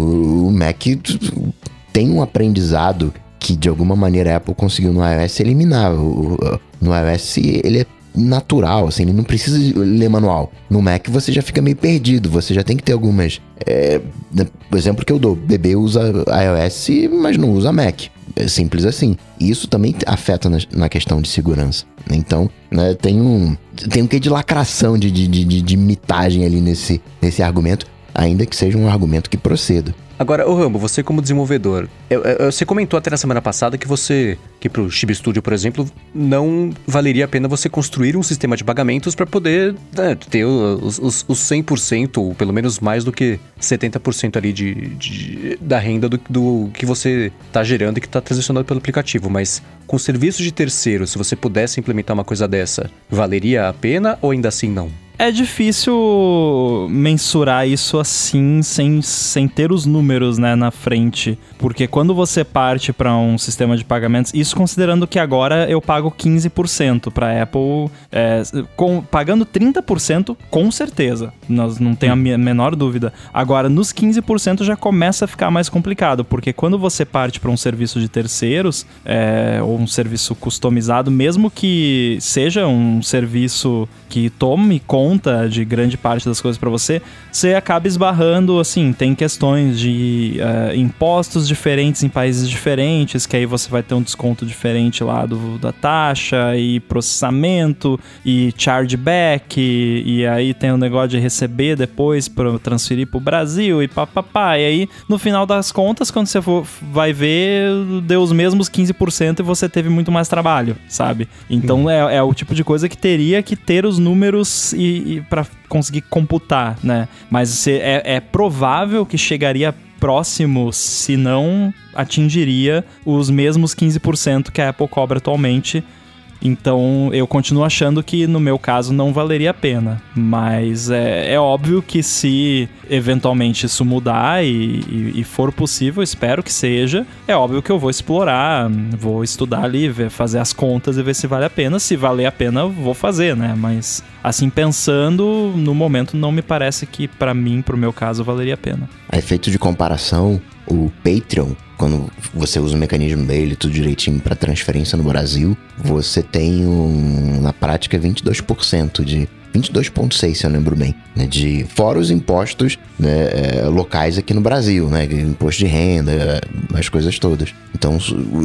O Mac tem um aprendizado que de alguma maneira a Apple conseguiu no iOS eliminar. no iOS ele é natural, assim, ele não precisa ler manual. No Mac você já fica meio perdido, você já tem que ter algumas. É, o exemplo que eu dou: bebê usa iOS, mas não usa Mac. É simples assim. E isso também afeta na, na questão de segurança. Então, né, tem um. Tem um quê de lacração, de, de, de, de mitagem ali nesse, nesse argumento, ainda que seja um argumento que proceda. Agora, o Rambo, você como desenvolvedor, eu, eu, você comentou até na semana passada que você, que pro Chib Studio, por exemplo, não valeria a pena você construir um sistema de pagamentos para poder né, ter os, os, os 100%, ou pelo menos mais do que 70% ali de, de, da renda do, do que você está gerando e que está transacionando pelo aplicativo. Mas com serviços de terceiro, se você pudesse implementar uma coisa dessa, valeria a pena ou ainda assim não? É difícil mensurar isso assim, sem, sem ter os números né, na frente. Porque quando você parte para um sistema de pagamentos, isso considerando que agora eu pago 15% para Apple, é, com, pagando 30%, com certeza. Nós não tem a menor dúvida. Agora, nos 15% já começa a ficar mais complicado, porque quando você parte para um serviço de terceiros, é, ou um serviço customizado, mesmo que seja um serviço que tome conta de grande parte das coisas para você, você acaba esbarrando, assim, tem questões de uh, impostos diferentes em países diferentes, que aí você vai ter um desconto diferente lá do, da taxa, e processamento, e chargeback, e, e aí tem o um negócio de receber depois para transferir para o Brasil, e papapá. E aí, no final das contas, quando você for, vai ver, deu os mesmos 15% e você teve muito mais trabalho, sabe? Então uhum. é, é o tipo de coisa que teria que ter os números e, e para conseguir computar, né? Mas é, é provável que chegaria próximo, se não atingiria os mesmos 15% que a Apple cobra atualmente então eu continuo achando que no meu caso não valeria a pena. Mas é, é óbvio que se eventualmente isso mudar e, e, e, for possível, espero que seja, é óbvio que eu vou explorar, vou estudar ali, ver, fazer as contas e ver se vale a pena. Se valer a pena, vou fazer, né? Mas assim pensando, no momento não me parece que para mim, pro meu caso, valeria a pena. A efeito de comparação, o Patreon quando você usa o mecanismo dele, tudo direitinho para transferência no Brasil, você tem um, na prática 22% de 22,6 se eu lembro bem, né, de fora os impostos né, é, locais aqui no Brasil, né, imposto de renda, as coisas todas. Então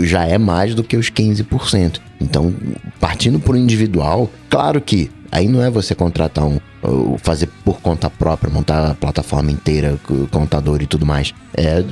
já é mais do que os 15%. Então, partindo por individual, claro que Aí não é você contratar um. fazer por conta própria, montar a plataforma inteira, contador e tudo mais. É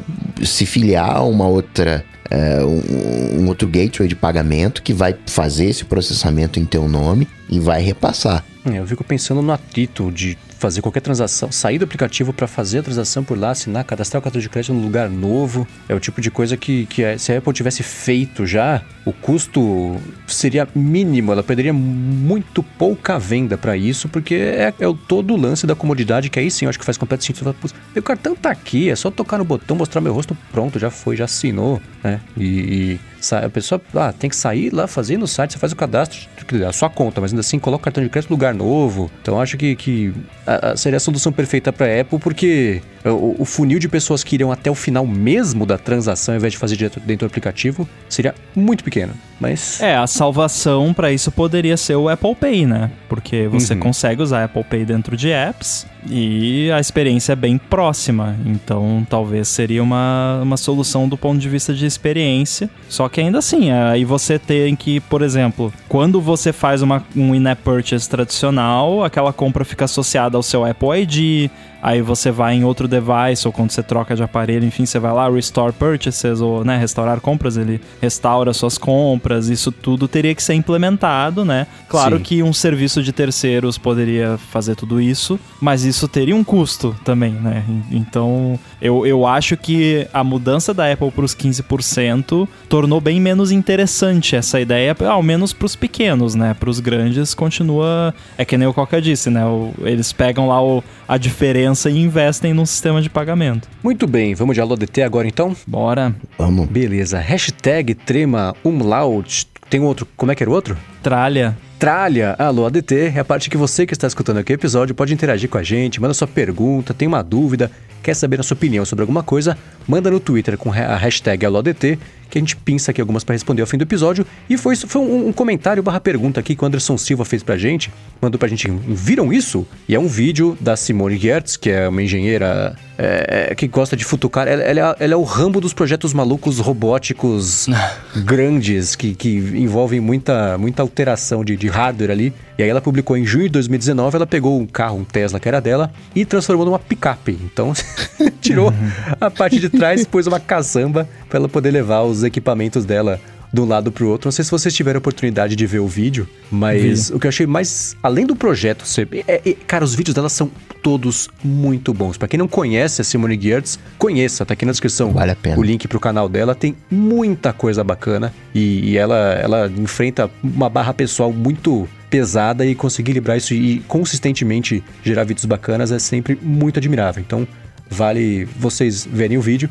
se filiar a uma outra. É, um, outro gateway de pagamento que vai fazer esse processamento em teu nome e vai repassar. É, eu fico pensando no atrito de fazer qualquer transação, sair do aplicativo para fazer a transação por lá, assinar, cadastrar o cartão de crédito num lugar novo. É o tipo de coisa que, que é, se a Apple tivesse feito já, o custo seria mínimo. Ela perderia muito pouca venda para isso, porque é, é o todo o lance da comodidade que aí sim eu acho que faz completo sentido. Meu cartão tá aqui, é só tocar no botão, mostrar meu rosto, pronto, já foi, já assinou, né? E, e a pessoa ah, tem que sair lá, fazer no site, você faz o cadastro, a sua conta, mas ainda assim coloca o cartão de crédito no lugar novo. Então acho que, que a, a, seria a solução perfeita para Apple, porque o, o, funil de pessoas que iriam até o final mesmo da transação, ao invés de fazer direto dentro do aplicativo, seria muito pequeno. Mas. É, a salvação para isso poderia ser o Apple Pay, né? Porque você uhum. consegue usar Apple Pay dentro de apps e a experiência é bem próxima. Então talvez seria uma, uma solução do ponto de vista de experiência. Só que ainda assim, aí você tem que, por exemplo, quando você faz uma, um in-app purchase tradicional, aquela compra fica associada ao seu Apple ID, aí você vai em outro device ou quando você troca de aparelho, enfim, você vai lá, restore purchases ou, né, restaurar compras, ele restaura suas compras, isso tudo teria que ser implementado, né? Claro Sim. que um serviço de terceiros poderia fazer tudo isso, mas isso teria um custo também, né? Então, eu, eu acho que a mudança da Apple para os 15% tornou bem menos interessante essa ideia, ao menos para os pequenos, né? Para os grandes continua, é que nem o Coca disse, né? Eles pegam lá o, a diferença e investem num sistema de pagamento. Muito bem, vamos de Alô DT agora então? Bora. Vamos. Beleza, hashtag trema umlaut. Tem outro, como é que era o outro? Tralha. Tralha, alô ADT, é a parte que você que está escutando aqui o episódio pode interagir com a gente, manda sua pergunta, tem uma dúvida, quer saber a sua opinião sobre alguma coisa, manda no Twitter com a hashtag alô ADT, que a gente pinça aqui algumas para responder ao fim do episódio. E foi, isso- foi um, um comentário barra pergunta aqui que o Anderson Silva fez pra gente, mandou pra gente, viram isso? E é um vídeo da Simone Gertz, que é uma engenheira é, é, que gosta de futucar, ela, ela é, ela é o rambo dos projetos malucos robóticos grandes que, que envolvem muita, muita alteração de, de hardware ali. E aí ela publicou em junho de 2019, ela pegou um carro, um Tesla que era dela, e transformou numa picape. Então, tirou a parte de trás, pôs uma caçamba para ela poder levar os equipamentos dela de um lado pro outro. Não sei se vocês tiveram a oportunidade de ver o vídeo, mas o que eu achei mais. Além do projeto ser. é- é- cara, os vídeos dela são todos muito bons. Pra quem não conhece a Simone Gertz, conheça, tá aqui na descrição. Vale a pena. O link pro canal dela tem muita coisa bacana e, e ela, ela enfrenta uma barra pessoal muito pesada e conseguir livrar isso e consistentemente gerar vídeos bacanas é sempre muito admirável. Então, vale vocês verem o vídeo.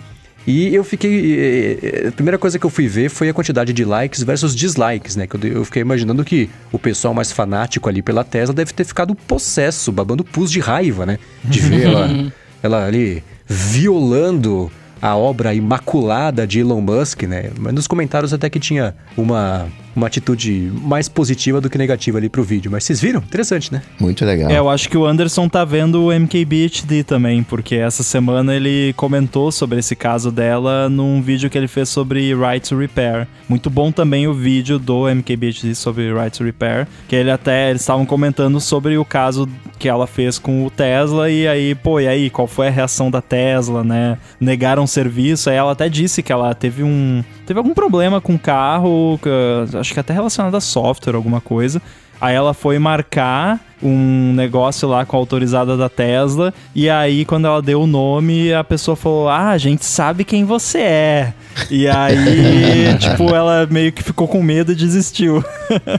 E eu fiquei. eh, eh, A primeira coisa que eu fui ver foi a quantidade de likes versus dislikes, né? Que eu, eu fiquei imaginando que o pessoal mais fanático ali pela Tesla deve ter ficado possesso, babando pus de raiva, né? De ver ela, ela ali violando a obra imaculada de Elon Musk, né? Mas nos comentários até que tinha uma, uma atitude mais positiva do que negativa ali pro vídeo. Mas vocês viram? Interessante, né? Muito legal. É, eu acho que o Anderson tá vendo o MKBHD também, porque essa semana ele comentou sobre esse caso dela num vídeo que ele fez sobre Right to Repair. Muito bom também o vídeo do MKBHD sobre Right to Repair, que ele até eles estavam comentando sobre o caso que ela fez com o Tesla e aí, pô, e aí, qual foi a reação da Tesla, né? Negaram o serviço, aí ela até disse que ela teve um teve algum problema com o carro, acho que até relacionado a software, alguma coisa. Aí ela foi marcar um negócio lá com a autorizada da Tesla. E aí, quando ela deu o nome, a pessoa falou: Ah, a gente sabe quem você é. E aí, tipo, ela meio que ficou com medo e desistiu.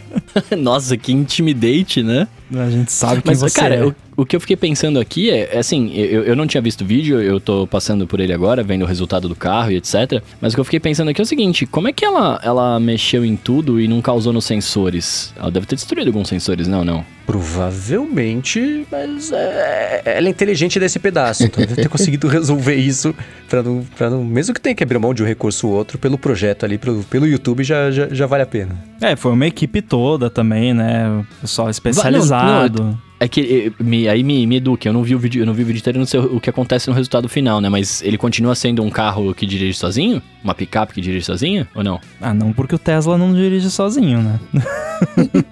Nossa, que intimidate, né? A gente sabe quem Mas, você cara, é. o, o que eu fiquei pensando aqui é, é assim, eu, eu não tinha visto o vídeo, eu tô passando por ele agora, vendo o resultado do carro e etc. Mas o que eu fiquei pensando aqui é o seguinte, como é que ela, ela mexeu em tudo e não causou nos sensores? Ela deve ter destruído alguns sensores, não, não? Provavelmente, mas é, ela é inteligente desse pedaço. Então deve ter conseguido resolver isso pra não, pra não. Mesmo que tenha que abrir mão de um recurso ou outro, pelo projeto ali, pelo, pelo YouTube, já, já, já vale a pena. É, foi uma equipe toda também, né? Pessoal especializado. É que eh, me, aí me, me eduque, eu não vi o vídeo, eu não vi o vídeo inteiro, não sei o que acontece no resultado final, né? Mas ele continua sendo um carro que dirige sozinho? Uma picape que dirige sozinha? Ou não? Ah, não, porque o Tesla não dirige sozinho, né?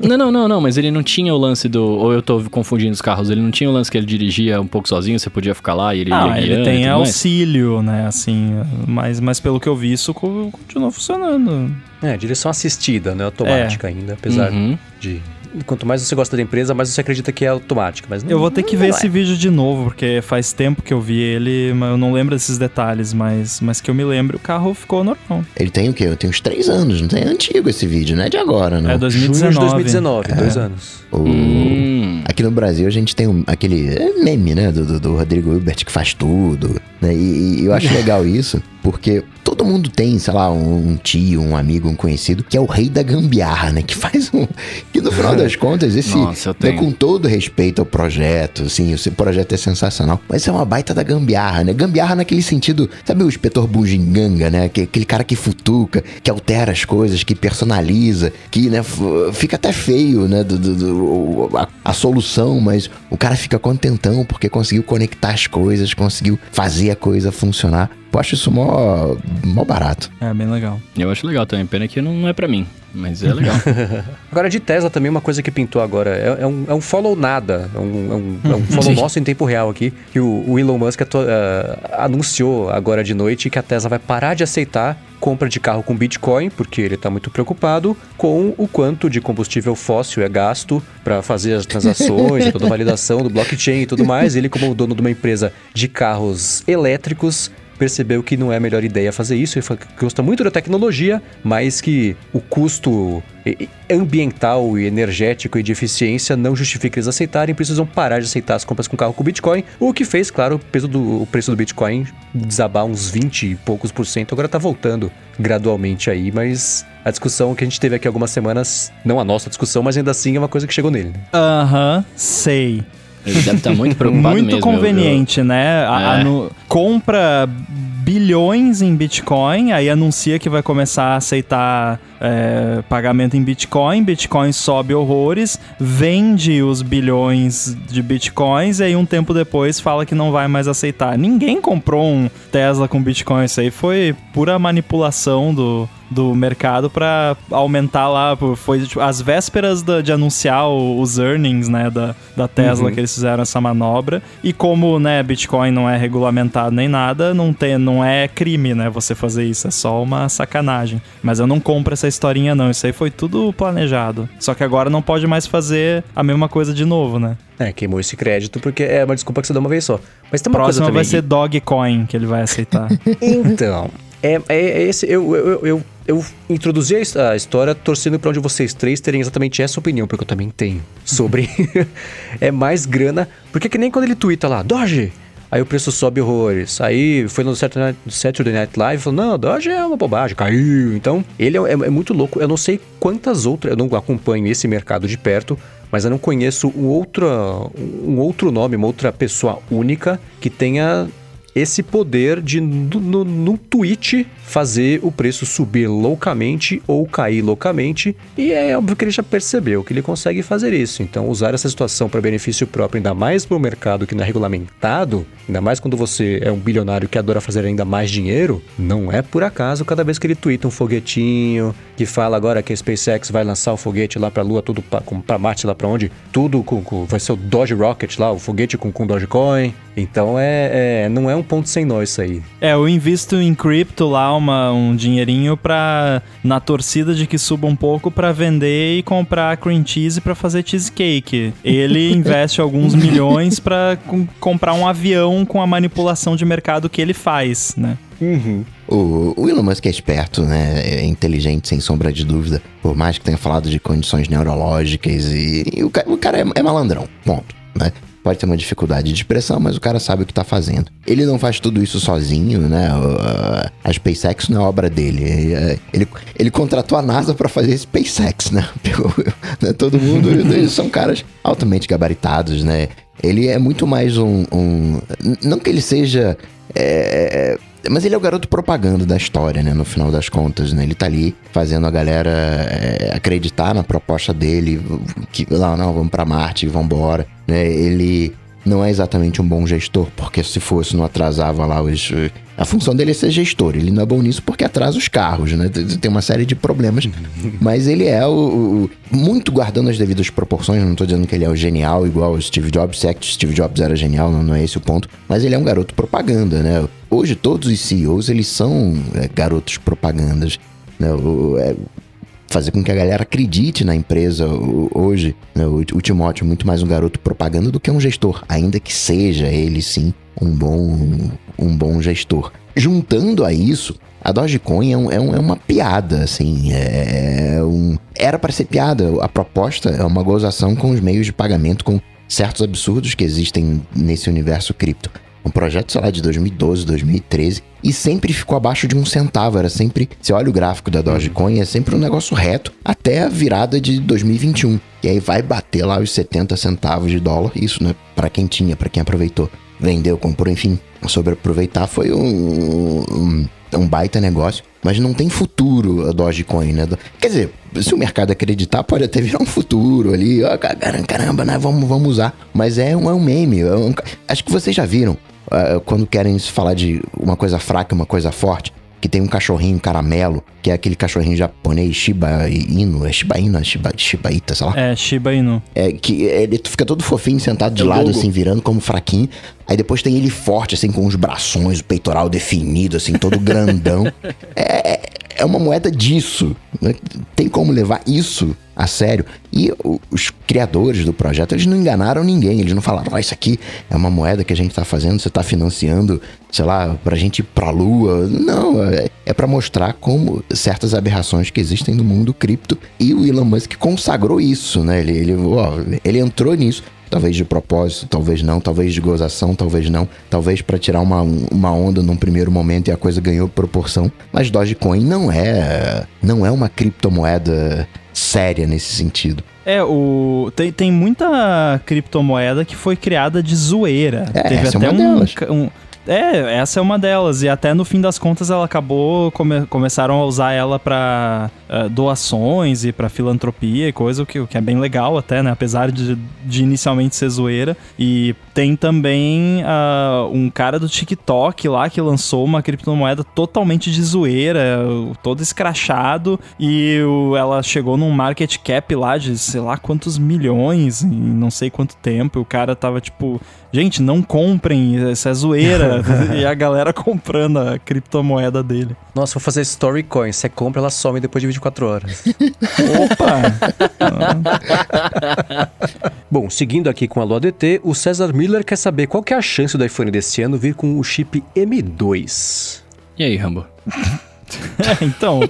Não, não, não, não, mas ele não tinha o lance do. Ou eu tô confundindo os carros, ele não tinha o lance que ele dirigia um pouco sozinho, você podia ficar lá e ele Ah, ele tem tudo mais? auxílio, né? Assim, mas, mas pelo que eu vi, isso co- continua funcionando. É, direção assistida, não é automática ainda, apesar Uhum. de. Quanto mais você gosta da empresa, mais você acredita que é automática. Mas não- Eu vou ter que ver é. esse vídeo de novo, porque faz tempo que eu vi ele, mas eu não lembro desses detalhes, mas, mas que eu me lembro, o carro ficou normal. Ele tem o quê? Tem uns três anos, não tem? É antigo esse vídeo, não é de agora, não. É Junho 2019. de 2019, dois anos. O- Hum. Aqui no Brasil a gente tem um- aquele é, meme, né, do, do- do Rodrigo Hilbert que faz tudo, né, e, e eu acho legal isso, porque todo mundo tem, sei lá, um, um tio, um amigo, um conhecido, que é o rei da gambiarra, né, que faz um... que no final das contas, esse... Nossa, né, com todo respeito ao projeto, sim, esse projeto é sensacional, mas é uma baita da gambiarra, né, gambiarra naquele sentido, sabe o inspetor bugiganga, né, que- aquele cara que futuca, que altera as coisas, que personaliza, que, né, fica até feio, né, do, do- do- a, a solução, mas o cara fica contentão porque conseguiu conectar as coisas, conseguiu fazer a coisa funcionar. Eu acho isso mó, mó barato. É, bem legal. Eu acho legal também, pena que não é pra mim. mas é legal. Agora, de Tesla também, uma coisa que pintou agora é, é um, é um follow nada, é um, é um, é um follow nosso em tempo real aqui, que o, o Elon Musk ah, anunciou agora de noite que a Tesla vai parar de aceitar compra de carro com Bitcoin, porque ele está muito preocupado com o quanto de combustível fóssil é gasto para fazer as transações, toda a validação do blockchain e tudo mais. Ele, como dono de uma empresa de carros elétricos, percebeu que não é a melhor ideia fazer isso. Ele gosta muito da tecnologia, mas que o custo ambiental e energético e de eficiência não justifica eles aceitarem, precisam parar de aceitar as compras com carro com Bitcoin, o que fez, claro, o, do, o preço do Bitcoin desabar uns 20 e poucos por cento, agora tá voltando gradualmente aí, mas a discussão que a gente teve aqui algumas semanas, não a nossa discussão, mas ainda assim é uma coisa que chegou nele. né? Aham, sei. Ele deve estar muito preocupado Muito mesmo. eu- conveniente, né? A- É. anu- compra bilhões em Bitcoin, aí anuncia que vai começar a aceitar é, pagamento em Bitcoin, Bitcoin sobe horrores, vende os bilhões de Bitcoins e aí um tempo depois fala que não vai mais aceitar. Ninguém comprou um Tesla com Bitcoin, isso aí foi pura manipulação do, do mercado para aumentar lá, foi tipo, às vésperas da- de anunciar o- os earnings, né, da, da Tesla que eles fizeram essa manobra. E como, né, Bitcoin não é regulamentado nem nada, não tem, não é crime, né, você fazer isso, é só uma sacanagem. Mas eu não compro essa historinha não, isso aí foi tudo planejado. Só que agora não pode mais fazer a mesma coisa de novo, né? É, queimou esse crédito porque é uma desculpa que você dá uma vez só. Mas tem uma Próxima coisa também. vai ser Dogecoin que ele vai aceitar. Então, é, é- é esse. Eu, eu, eu, eu, introduzi a his- a história torcendo pra onde vocês três terem exatamente essa opinião, porque eu também tenho. Sobre. é mais grana. Porque que nem quando ele twitta lá, Doge! Aí o preço sobe horrores. Aí foi no Saturday Night, Live e falou: Não, Doge é uma bobagem, caiu. Então, ele é, é- é muito louco. Eu não sei quantas outras. Eu não acompanho esse mercado de perto, mas eu não conheço um outro, um outro nome, uma outra pessoa única que tenha esse poder de, no, no, tweet, fazer o preço subir loucamente ou cair loucamente. E é óbvio que ele já percebeu que ele consegue fazer isso. Então, usar essa situação para benefício próprio, ainda mais para o mercado que não é regulamentado, ainda mais quando você é um bilionário que adora fazer ainda mais dinheiro, não é por acaso cada vez que ele twitta um foguetinho, que fala agora que a SpaceX vai lançar o foguete lá para a Lua, tudo para Marte, lá para onde, tudo com, com- vai ser o Doge Rocket lá, o foguete com, com Dogecoin. Então, é, é, não é um ponto sem nó isso aí. É, eu invisto em cripto lá uma, um dinheirinho pra. na torcida de que suba um pouco pra vender e comprar cream cheese pra fazer cheesecake. Ele investe alguns milhões pra com- comprar um avião com a manipulação de mercado que ele faz, né? O, o Elon Musk é esperto, né? É inteligente, sem sombra de dúvida. Por mais que tenha falado de condições neurológicas e, e o, o cara é, é malandrão, ponto, né? Pode ter uma dificuldade de expressão, mas o cara sabe o que tá fazendo. Ele não faz tudo isso sozinho, né? A SpaceX não é obra dele. Ele, ele, ele contratou a NASA pra fazer SpaceX, né? Né? Todo mundo, eles são caras altamente gabaritados, né? Ele é muito mais um. um- não que ele seja. é, mas ele é o garoto propaganda da história, né? No final das contas, né? Ele tá ali fazendo a galera é, acreditar na proposta dele, que não, não, vamos pra Marte, vambora, né? Ele não é exatamente um bom gestor, porque se fosse não atrasava lá os... A função dele é ser gestor, ele não é bom nisso porque atrasa os carros, né? Tem uma série de problemas, mas ele é o, o- muito guardando as devidas proporções, não tô dizendo que ele é o genial igual o Steve Jobs, se é que Steve Jobs era genial, não, não é esse o ponto, mas ele é um garoto propaganda, né? Hoje todos os CEOs, eles são é, garotos propagandas, né? O- é, fazer com que a galera acredite na empresa hoje. né? O, o Timóteo é muito mais um garoto propaganda do que um gestor, ainda que seja ele sim um bom, um bom gestor. Juntando a isso, a Dogecoin é, um- é um- é uma piada, assim, é um... Era para ser piada, a proposta é uma gozação com os meios de pagamento, com certos absurdos que existem nesse universo cripto. Um projeto, sei lá, de 2012, 2013, e sempre ficou abaixo de um centavo. Era sempre. Você olha o gráfico da Dogecoin, é sempre um negócio reto até a virada de 2021. E aí vai bater lá os 70 centavos de dólar. Isso, né? Pra quem tinha, pra quem aproveitou. Vendeu, comprou, enfim. Sobre aproveitar foi um, um, um baita negócio. Mas não tem futuro a Dogecoin, né? Quer dizer, se o mercado acreditar, pode até virar um futuro ali. Ó, caramba, né? Vamos, vamos usar. Mas é um, é um meme. é um- acho que vocês já viram. ah, quando querem falar de uma coisa fraca e uma coisa forte, que tem um cachorrinho caramelo, que é aquele cachorrinho japonês Shiba Inu, é Shiba Inu, é Shiba, Shiba Ita, sei lá. É, Shiba Inu. É, que ele fica todo fofinho, sentado de É lado, assim, virando como fraquinho. Aí depois tem ele forte, assim, com os brações, o peitoral definido, assim, todo grandão. é, é uma moeda disso. né? Tem como levar isso a sério. E os criadores do projeto, eles não enganaram ninguém. Eles não falaram, ó, isso aqui é uma moeda que a gente tá fazendo, você tá financiando, sei lá, pra gente ir pra lua. Não, é, é para mostrar como certas aberrações que existem no mundo cripto. E o Elon Musk consagrou isso, né? Ele, ele, ó, ele entrou nisso. Talvez de propósito, talvez não, talvez de gozação, talvez não, talvez pra tirar uma, uma onda num primeiro momento e a coisa ganhou proporção. Mas Dogecoin não é, não é uma criptomoeda séria nesse sentido. É, o tem, tem muita criptomoeda que foi criada de zoeira. É, Teve é até uma um, um- É, essa é uma delas. E até no fim das contas ela acabou. come- começaram a usar ela pra eh, doações e pra filantropia e coisa, o que, o que é bem legal até, né? Apesar de, de inicialmente ser zoeira. E tem também ah, um cara do TikTok lá que lançou uma criptomoeda totalmente de zoeira, todo escrachado. E o- ela chegou num market cap lá de sei lá quantos milhões em não sei quanto tempo. E o cara tava tipo, gente, não comprem, isso é zoeira. e a galera comprando a criptomoeda dele. Nossa, vou fazer Storycoin. Você compra, ela some depois de 24 horas. Opa! Bom, seguindo aqui com a Lua DT, o César Miller quer saber qual que é a chance do iPhone desse ano vir com o chip M2. E aí, Rambo? É, então,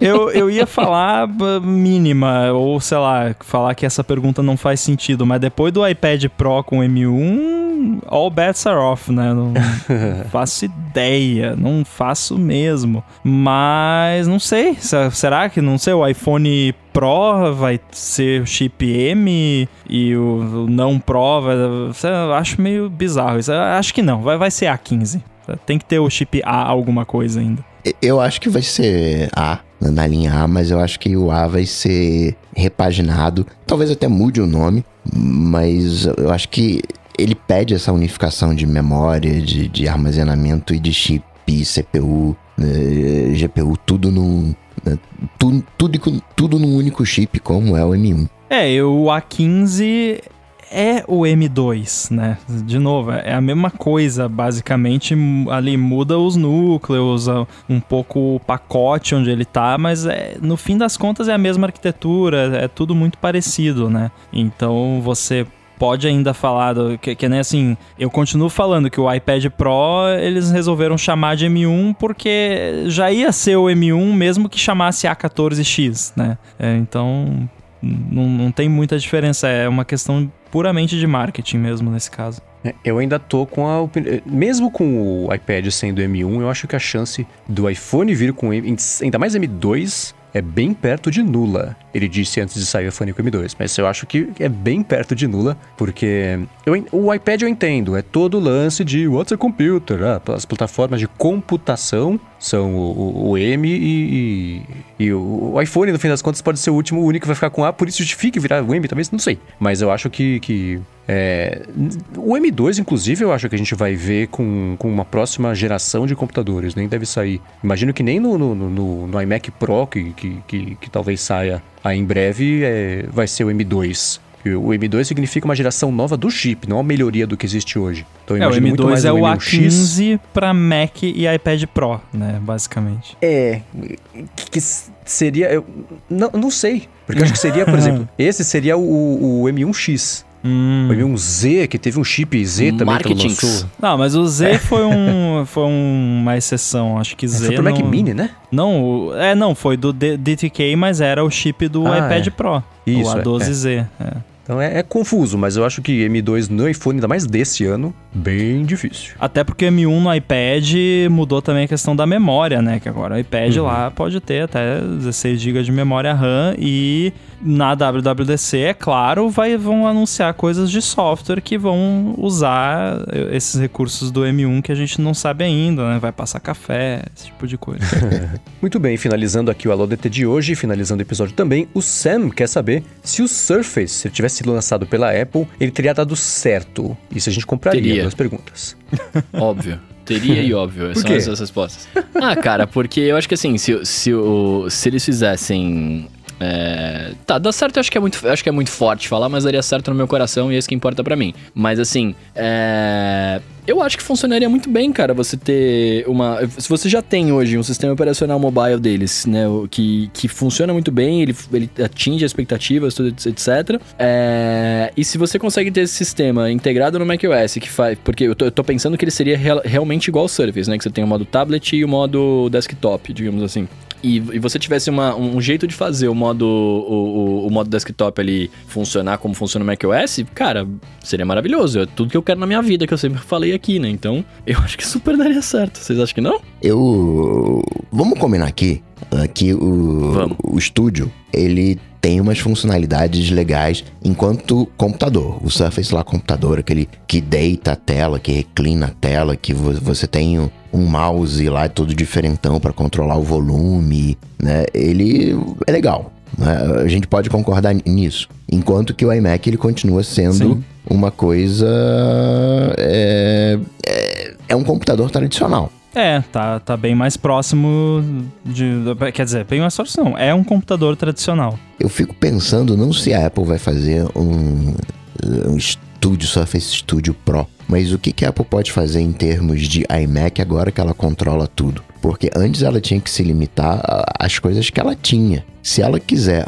eu, eu ia falar b- mínima, ou sei lá, falar que essa pergunta não faz sentido, mas depois do iPad Pro com M1, all bets are off, né? Não faço ideia, não faço mesmo. Mas não sei, se- será que, não sei, o iPhone Pro vai ser o chip M e o, não Pro vai. acho meio bizarro isso. Acho que não, vai, vai ser A15. Tem que ter o chip A alguma coisa ainda. Eu acho que vai ser A, na linha A, mas eu acho que o A vai ser repaginado. Talvez até mude o nome, mas eu acho que ele pede essa unificação de memória, de, de armazenamento e de chip, CPU, eh, GPU, tudo num. né, tu- tudo, com- tudo num único chip, como é o M1. É, o A15 é o M2, né? De novo, é a mesma coisa, basicamente. Ali muda os núcleos, um pouco o pacote onde ele tá, mas é, no fim das contas é a mesma arquitetura, é tudo muito parecido, né? Então você pode ainda falar do, que, que nem assim, eu continuo falando que o iPad Pro eles resolveram chamar de M1 porque já ia ser o M1 mesmo que chamasse A14X, né? É, então não, não tem muita diferença, é uma questão puramente de marketing mesmo nesse caso. É, Eu ainda tô com a opinião. Mesmo com o iPad sendo M1, eu acho que a chance do iPhone vir com ainda mais M2 é bem perto de nula. Ele disse antes de sair o com M2, mas eu acho que é bem perto de nula, porque eu o iPad eu entendo, é todo o lance de what's a computer, ah, as plataformas de computação são o, o- o M e, e- e o, o iPhone, no fim das contas, pode ser o último, o único que vai ficar com A, por isso justifica virar o M, talvez, não sei. Mas eu acho que, que é, o M2, inclusive, eu acho que a gente vai ver com, com uma próxima geração de computadores. Nem deve sair. Imagino que nem no, no, no- no iMac Pro, que, que, que, que talvez saia aí em breve, é, vai ser o M2. E O M2 significa uma geração nova do chip, não uma melhoria do que existe hoje. Então É, o imagino muito mais M2 é o M1X. A15 para Mac e iPad Pro, né, basicamente. É, que, seria. Eu não, não sei. Porque eu acho que seria, por exemplo, esse seria o, o M1X. Hum. O M1Z, que teve um chip Z também que ela Marketings. lançou. Não, mas o Z foi, um, foi um- uma exceção. Acho que É, Z. foi pro Mac não, Mini, né? Não, é, não, foi do D- DTK, mas era o chip do Ah, iPad é. Pro. Isso, o é, A12Z. é. Então é, é confuso, mas eu acho que M2 no iPhone, ainda mais desse ano, bem difícil. Até porque o M1 no iPad mudou também a questão da memória, né? Que agora o iPad Uhum. lá pode ter até 16 GB de memória RAM e na WWDC, é claro, vai, vão anunciar coisas de software que vão usar esses recursos do M1 que a gente não sabe ainda, né? Vai passar café, esse tipo de coisa. Muito bem, finalizando aqui o Alô DT de hoje, finalizando o episódio também, o Sam quer saber se o Surface, se ele tivesse sido lançado pela Apple, ele teria dado certo. E se a gente compraria? Teria. Duas perguntas. Óbvio. Teria e óbvio, Por são quê? essas respostas. Ah, cara, porque eu acho que assim, se, se, o, se eles fizessem. É, Tá, dá certo, eu acho que, é muito, acho que é muito forte falar, mas daria certo no meu coração e é isso que importa pra mim. Mas assim, é, eu acho que funcionaria muito bem, cara, você ter uma. Se você já tem hoje um sistema operacional mobile deles, né, que, que funciona muito bem, ele, ele atinge as expectativas, tudo, etc. É, e se você consegue ter esse sistema integrado no macOS, que faz. Porque eu tô, eu tô pensando que ele seria real- realmente igual ao Surface, né? Que você tem o modo tablet e o modo desktop, digamos assim. E você tivesse uma- um jeito de fazer o modo, o, o- o modo desktop ali funcionar como funciona o macOS, cara, seria maravilhoso. É tudo que eu quero na minha vida, que eu sempre falei aqui, né? Então, eu acho que super daria certo. Vocês acham que não? Eu. Vamos combinar aqui uh, que o, Vamos. o estúdio ele tem umas funcionalidades legais enquanto computador. O Surface lá, computador, aquele que deita a tela, que reclina a tela, que vo- você tem um- um mouse lá todo diferentão para controlar o volume, né? Ele é legal. né? A gente pode concordar nisso. Enquanto que o iMac ele continua sendo Sim. Uma coisa. É, é, é um computador tradicional. É, tá, tá bem mais próximo de. Quer dizer, bem mais próximo não. É um computador tradicional. Eu fico pensando não se a Apple vai fazer um, um estúdio Surface Studio Pro, mas o que, que a Apple pode fazer em termos de iMac agora que ela controla tudo? Porque antes ela tinha que se limitar às coisas que ela tinha. Se ela quiser,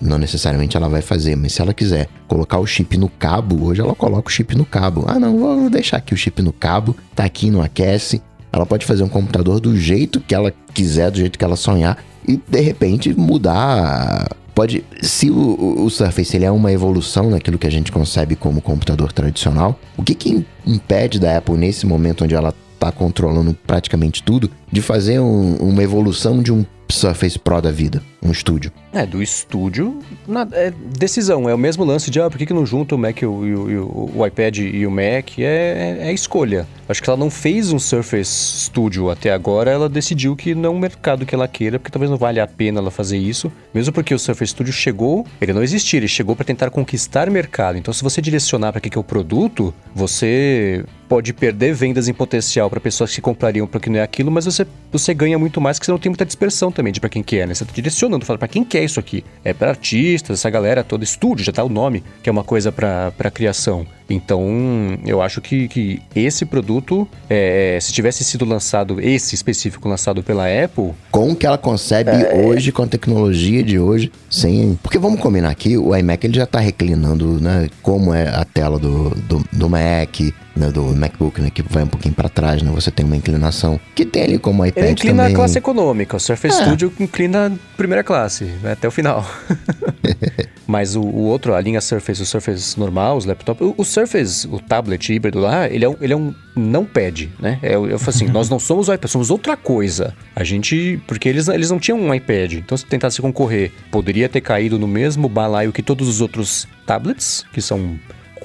não necessariamente ela vai fazer, mas se ela quiser colocar o chip no cabo, hoje ela coloca o chip no cabo. Ah, não, vou deixar aqui o chip no cabo, tá aqui, não aquece. Ela pode fazer um computador do jeito que ela quiser, do jeito que ela sonhar e de repente mudar. Pode, se o, o- Surface ele é uma evolução naquilo que a gente concebe como computador tradicional, o que que im- impede da Apple nesse momento onde ela está controlando praticamente tudo de fazer um- uma evolução de um Surface Pro da vida, um estúdio? É, do estúdio, nada- é decisão. É o mesmo lance de, ah, por que, que não junta o Mac e o, o- o- iPad e o Mac? É, é, é escolha. Acho que ela não fez um Surface Studio até agora, ela decidiu que não é um mercado que ela queira, porque talvez não valha a pena ela fazer isso. Mesmo porque o Surface Studio chegou, ele não existia, ele chegou para tentar conquistar mercado. Então, se você direcionar para que, que é o produto, você pode perder vendas em potencial para pessoas que comprariam para que não é aquilo, mas você, você ganha muito mais, porque você não tem muita dispersão também de para quem quer, né? Você tá direcionando, fala para quem quer isso aqui. É para artistas, essa galera toda, estúdio, já tá o nome, que é uma coisa para criação. Então, eu acho que, que esse produto, é, se tivesse sido lançado, esse específico lançado pela Apple, Com o que ela concebe É. hoje, com a tecnologia de hoje, sem. Porque vamos combinar aqui, o iMac ele já tá reclinando, né? Como é a tela do, do, do Mac, né, do MacBook, né? Que vai um pouquinho para trás, né? Você tem uma inclinação. Que tem ali como iPad ele inclina também. a classe econômica. O Surface É. Studio inclina primeira classe, vai até o final. Mas o, o outro, a linha Surface, o Surface normal, os laptops, o, o Surface, o tablet híbrido lá, ele é um, ele é um não pad, né? É, eu, eu falo assim, nós não somos o iPad, somos outra coisa. A gente, porque eles, eles não tinham um iPad, então se tentasse concorrer, poderia ter caído no mesmo balaio que todos os outros tablets, que são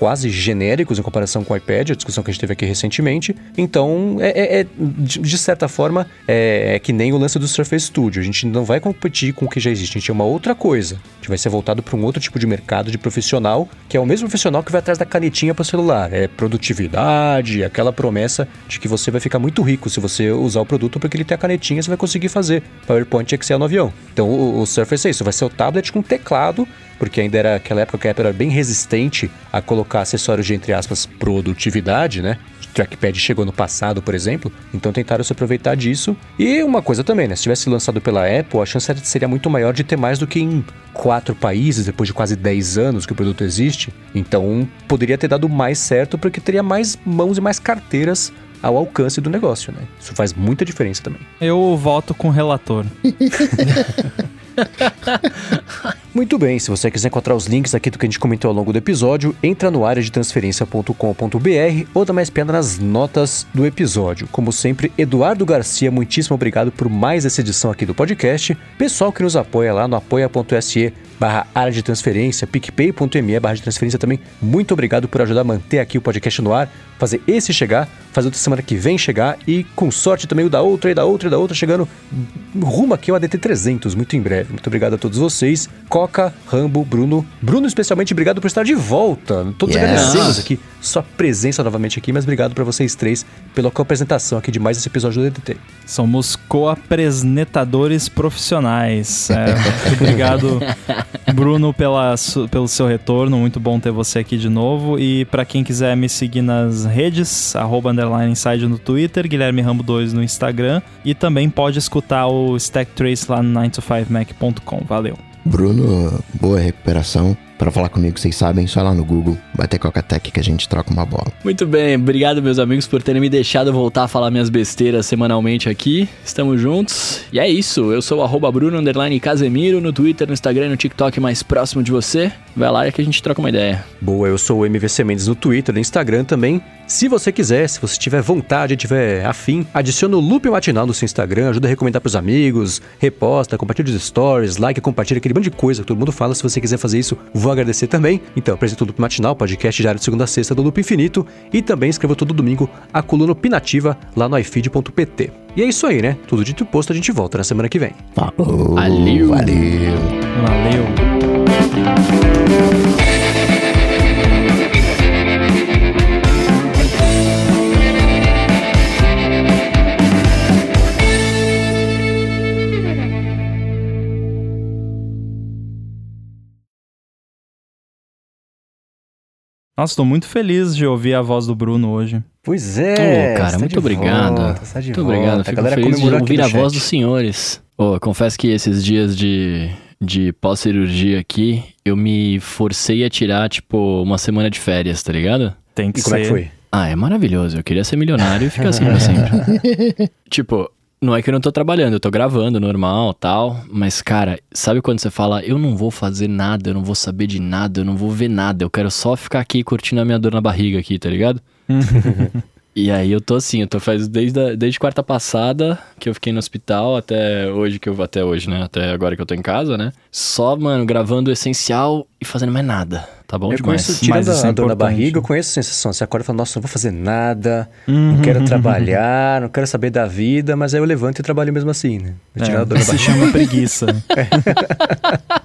quase genéricos em comparação com o iPad, a discussão que a gente teve aqui recentemente. Então, é, é- é, de, certa forma, é, é que nem o lance do Surface Studio. A gente não vai competir com o que já existe, a gente é uma outra coisa. A gente vai ser voltado para um outro tipo de mercado de profissional, que é o mesmo profissional que vai atrás da canetinha para o celular. É produtividade, aquela promessa de que você vai ficar muito rico se você usar o produto, porque ele tem a canetinha, você vai conseguir fazer PowerPoint Excel no avião. Então, o, o Surface é isso, vai ser o tablet com teclado, porque ainda era aquela época que a Apple era bem resistente a colocar acessórios de, entre aspas, produtividade, né? O trackpad chegou no passado, por exemplo, então tentaram se aproveitar disso. E uma coisa também, né? Se tivesse lançado pela Apple, a chance seria muito maior de ter mais do que em quatro países, depois de quase 10 anos que o produto existe. Então poderia ter dado mais certo, porque teria mais mãos e mais carteiras ao alcance do negócio, né? Isso faz muita diferença também. Eu voto com o relator. Muito bem, se você quiser encontrar os links aqui do que a gente comentou ao longo do episódio, entra no área de transferência.com.br ou dá mais piada nas notas do episódio. Como sempre, Eduardo Garcia, muitíssimo obrigado por mais essa edição aqui do podcast. Pessoal que nos apoia lá no apoia.se barra área de transferência, picpay.me barra de transferência também. Muito obrigado por ajudar a manter aqui o podcast no ar, fazer esse chegar, fazer outra semana que vem chegar e com sorte também o da outra e da outra e da outra chegando rumo aqui ao ADT 300 muito em breve. Muito obrigado a todos vocês. Coca, Rambo, Bruno. Bruno especialmente obrigado por estar de volta. Todos Yes. agradecemos aqui sua presença novamente aqui, mas obrigado para vocês três pela co-apresentação aqui de mais esse episódio do DDT. Somos co-apresentadores profissionais. É, muito obrigado, Bruno, pela, pelo seu retorno. Muito bom ter você aqui de novo. E pra quem quiser me seguir nas redes, arroba underline inside no Twitter, Guilherme Rambo 2 no Instagram. E também pode escutar o Stack Trace lá no 9to5mac.com. Valeu. Bruno, boa recuperação. Pra falar comigo, vocês sabem, só lá no Google, bater Coca-Tech que a gente troca uma bola. Muito bem, obrigado meus amigos por terem me deixado voltar a falar minhas besteiras semanalmente aqui. Estamos juntos. E é isso, eu sou o arroba Bruno underline Casemiro no Twitter, no Instagram e no TikTok mais próximo de você. Vai lá que a gente troca uma ideia. Boa, eu sou o MVC Mendes no Twitter, no Instagram também. Se você quiser, se você tiver vontade, tiver afim, adiciona o Loop Matinal no seu Instagram, ajuda a recomendar pros amigos, reposta, compartilha os stories, like, compartilha aquele monte de coisa que todo mundo fala. Se você quiser fazer isso, vou agradecer também. Então, apresento o Loop Matinal, podcast diário de segunda a sexta do Loop Infinito e também escrevo todo domingo a coluna opinativa lá no ifeed.pt. E é isso aí, né? Tudo dito e posto, a gente volta na semana que vem. Falou, Valeu. valeu. Valeu. Nossa, tô muito feliz de ouvir a voz do Bruno hoje. Pois é, Ô, cara, muito obrigado. muito obrigado. Fico feliz de ouvir a voz dos senhores. Ô, confesso que esses dias de, de pós-cirurgia aqui, eu me forcei a tirar, tipo, uma semana de férias, tá ligado? Tem que E como é ser. que foi? Ah, é maravilhoso. Eu queria ser milionário e ficar assim pra sempre. tipo, não é que eu não tô trabalhando, eu tô gravando normal tal. Mas, cara, sabe quando você fala, eu não vou fazer nada, eu não vou saber de nada, eu não vou ver nada, eu quero só ficar aqui curtindo a minha dor na barriga aqui, tá ligado? E aí eu tô assim, eu tô faz desde, a- desde quarta passada que eu fiquei no hospital até hoje que eu vou até hoje, né? Até agora que eu tô em casa, né? Só, mano, gravando o essencial e fazendo mais nada. Tá bom Eu demais. conheço, tirando Mas a é dor na barriga, eu conheço a sensação. Você acorda e fala, nossa, não vou fazer nada, não quero trabalhar, não quero saber da vida, mas aí eu levanto e trabalho mesmo assim, né? É, Tirando a dor na se barriga. chama preguiça.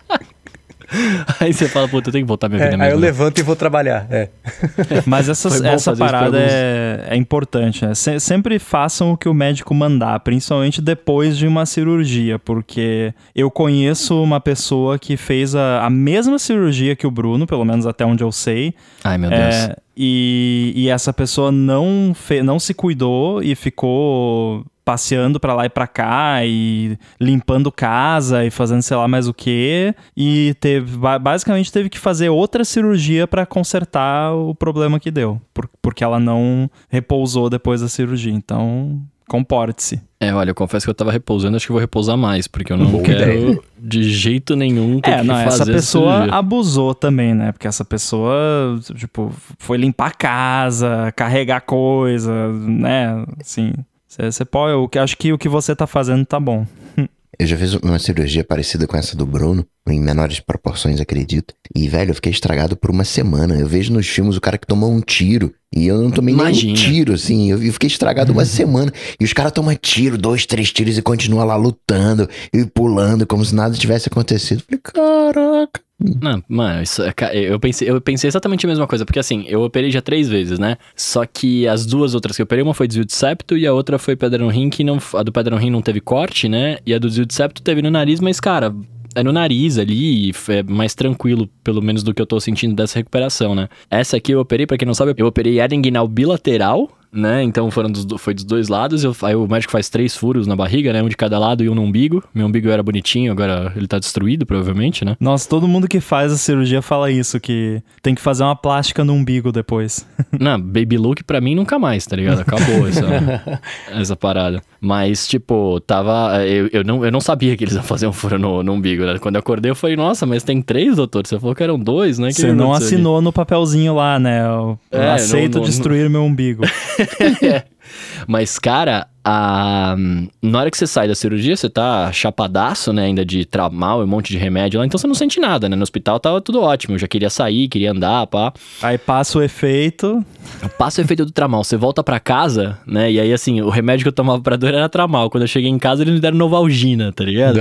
Aí você fala, puta, eu tenho que voltar minha É, vida aí eu mesmo. né? levanto e vou trabalhar. É. Mas essa, Foi bom essa parada é, é importante, né? Se- sempre façam o que o médico mandar, principalmente depois de uma cirurgia, porque eu conheço uma pessoa que fez a, a mesma cirurgia que o Bruno, pelo menos até onde eu sei, Ai, meu Deus. é, e, e essa pessoa não, fe, não se cuidou e ficou passeando pra lá e pra cá e limpando casa e fazendo sei lá mais o que e teve ba- basicamente teve que fazer outra cirurgia pra consertar o problema que deu por- porque ela não repousou depois da cirurgia então comporte-se É, olha, eu confesso que eu tava repousando, acho que vou repousar mais, porque eu não Boa quero ideia. de jeito nenhum ter É, que não, fazer essa pessoa abusou também, né? Porque essa pessoa, tipo, foi limpar a casa, carregar coisa, né? Assim, você pode. Eu que- acho que o que você tá fazendo tá bom. Eu já fiz uma cirurgia parecida com essa do Bruno, em menores proporções, acredito. E, velho, eu fiquei estragado por uma semana. Eu vejo nos filmes o cara que tomou um tiro. E eu não tomei Imagina. nenhum tiro, assim. Eu eu fiquei estragado uma semana. E os caras tomam tiro, dois, três tiros e continuam lá lutando e pulando, como se nada tivesse acontecido. Eu falei, caraca. Não, mano, isso, eu pensei, eu pensei exatamente a mesma coisa, porque assim, eu operei já três vezes, né? Só que as duas outras que eu operei, uma foi desvio de septo e a outra foi pedra no rim, que não, a do pedra no rim não teve corte, né? E a do desvio de septo teve no nariz, mas, cara, é no nariz ali, é mais tranquilo, pelo menos do que eu tô sentindo dessa recuperação, né? Essa aqui eu operei, pra quem não sabe, eu operei hernia inguinal bilateral, né? Então foram dos, do- foi dos dois lados. Eu, aí o médico faz três furos na barriga, né? Um de cada lado e um no umbigo. Meu umbigo era bonitinho, agora ele tá destruído, provavelmente, né? Nossa, todo mundo que faz a cirurgia fala isso, que tem que fazer uma plástica no umbigo depois. Não, baby look pra mim nunca mais, tá ligado? Acabou essa, essa parada. Mas, tipo, tava. Eu, eu, não, eu não sabia que eles iam fazer um furo no, no umbigo, né? Quando eu acordei, eu falei, nossa, mas tem três, doutor? Você falou que eram dois, né? Que Você não assinou no papelzinho lá, né? Eu É, aceito não- não- destruir meu umbigo. Mas, cara, a, na hora que você sai da cirurgia, você tá chapadaço, né? Ainda de tramal, um monte de remédio lá, então você não sente nada, né? No hospital tava tudo ótimo. Eu já queria sair, queria andar, pá. Aí passa o efeito. Passa o efeito do tramal. Você volta pra casa, né? E aí, assim, o remédio que eu tomava pra dor era tramal. Quando eu cheguei em casa, eles me deram Novalgina, tá ligado?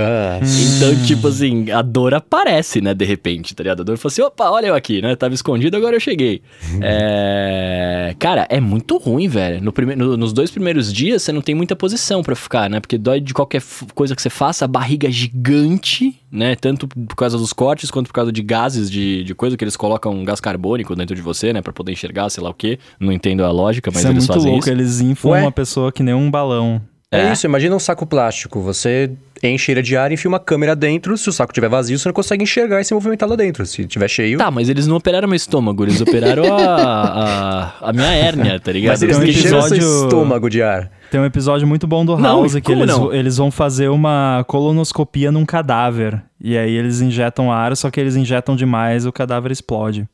Então, tipo assim, a dor aparece, né, de repente, tá ligado? A dor falou assim: opa, olha eu aqui, né? Tava escondido, agora eu cheguei. é... Cara, é muito ruim, velho. No prime... no- nos dois primeiros dias, você não tem muita posição pra ficar, né? Porque dói de qualquer coisa que você faça, a barriga é gigante, né? Tanto por causa dos cortes, quanto por causa de gases, de, de coisa que eles colocam um gás carbônico dentro de você, né? Pra poder enxergar, sei lá o quê. Não entendo a lógica, mas Isso é eles muito fazem louco. isso. Eles inflam Ué? uma pessoa que nem um balão. É. É. isso, imagina um saco plástico. Você enche ele de ar e enfia uma câmera dentro. Se o saco estiver vazio, você não consegue enxergar e se movimentar lá dentro. Se estiver cheio. Tá, mas eles não operaram meu estômago, eles operaram a, a, a minha hérnia, tá ligado? mas eles um encheram seu episódio- estômago de ar. Tem um episódio muito bom do Não, House que como eles, não? eles vão fazer uma colonoscopia num cadáver. E aí eles injetam ar, só que eles injetam demais o cadáver explode.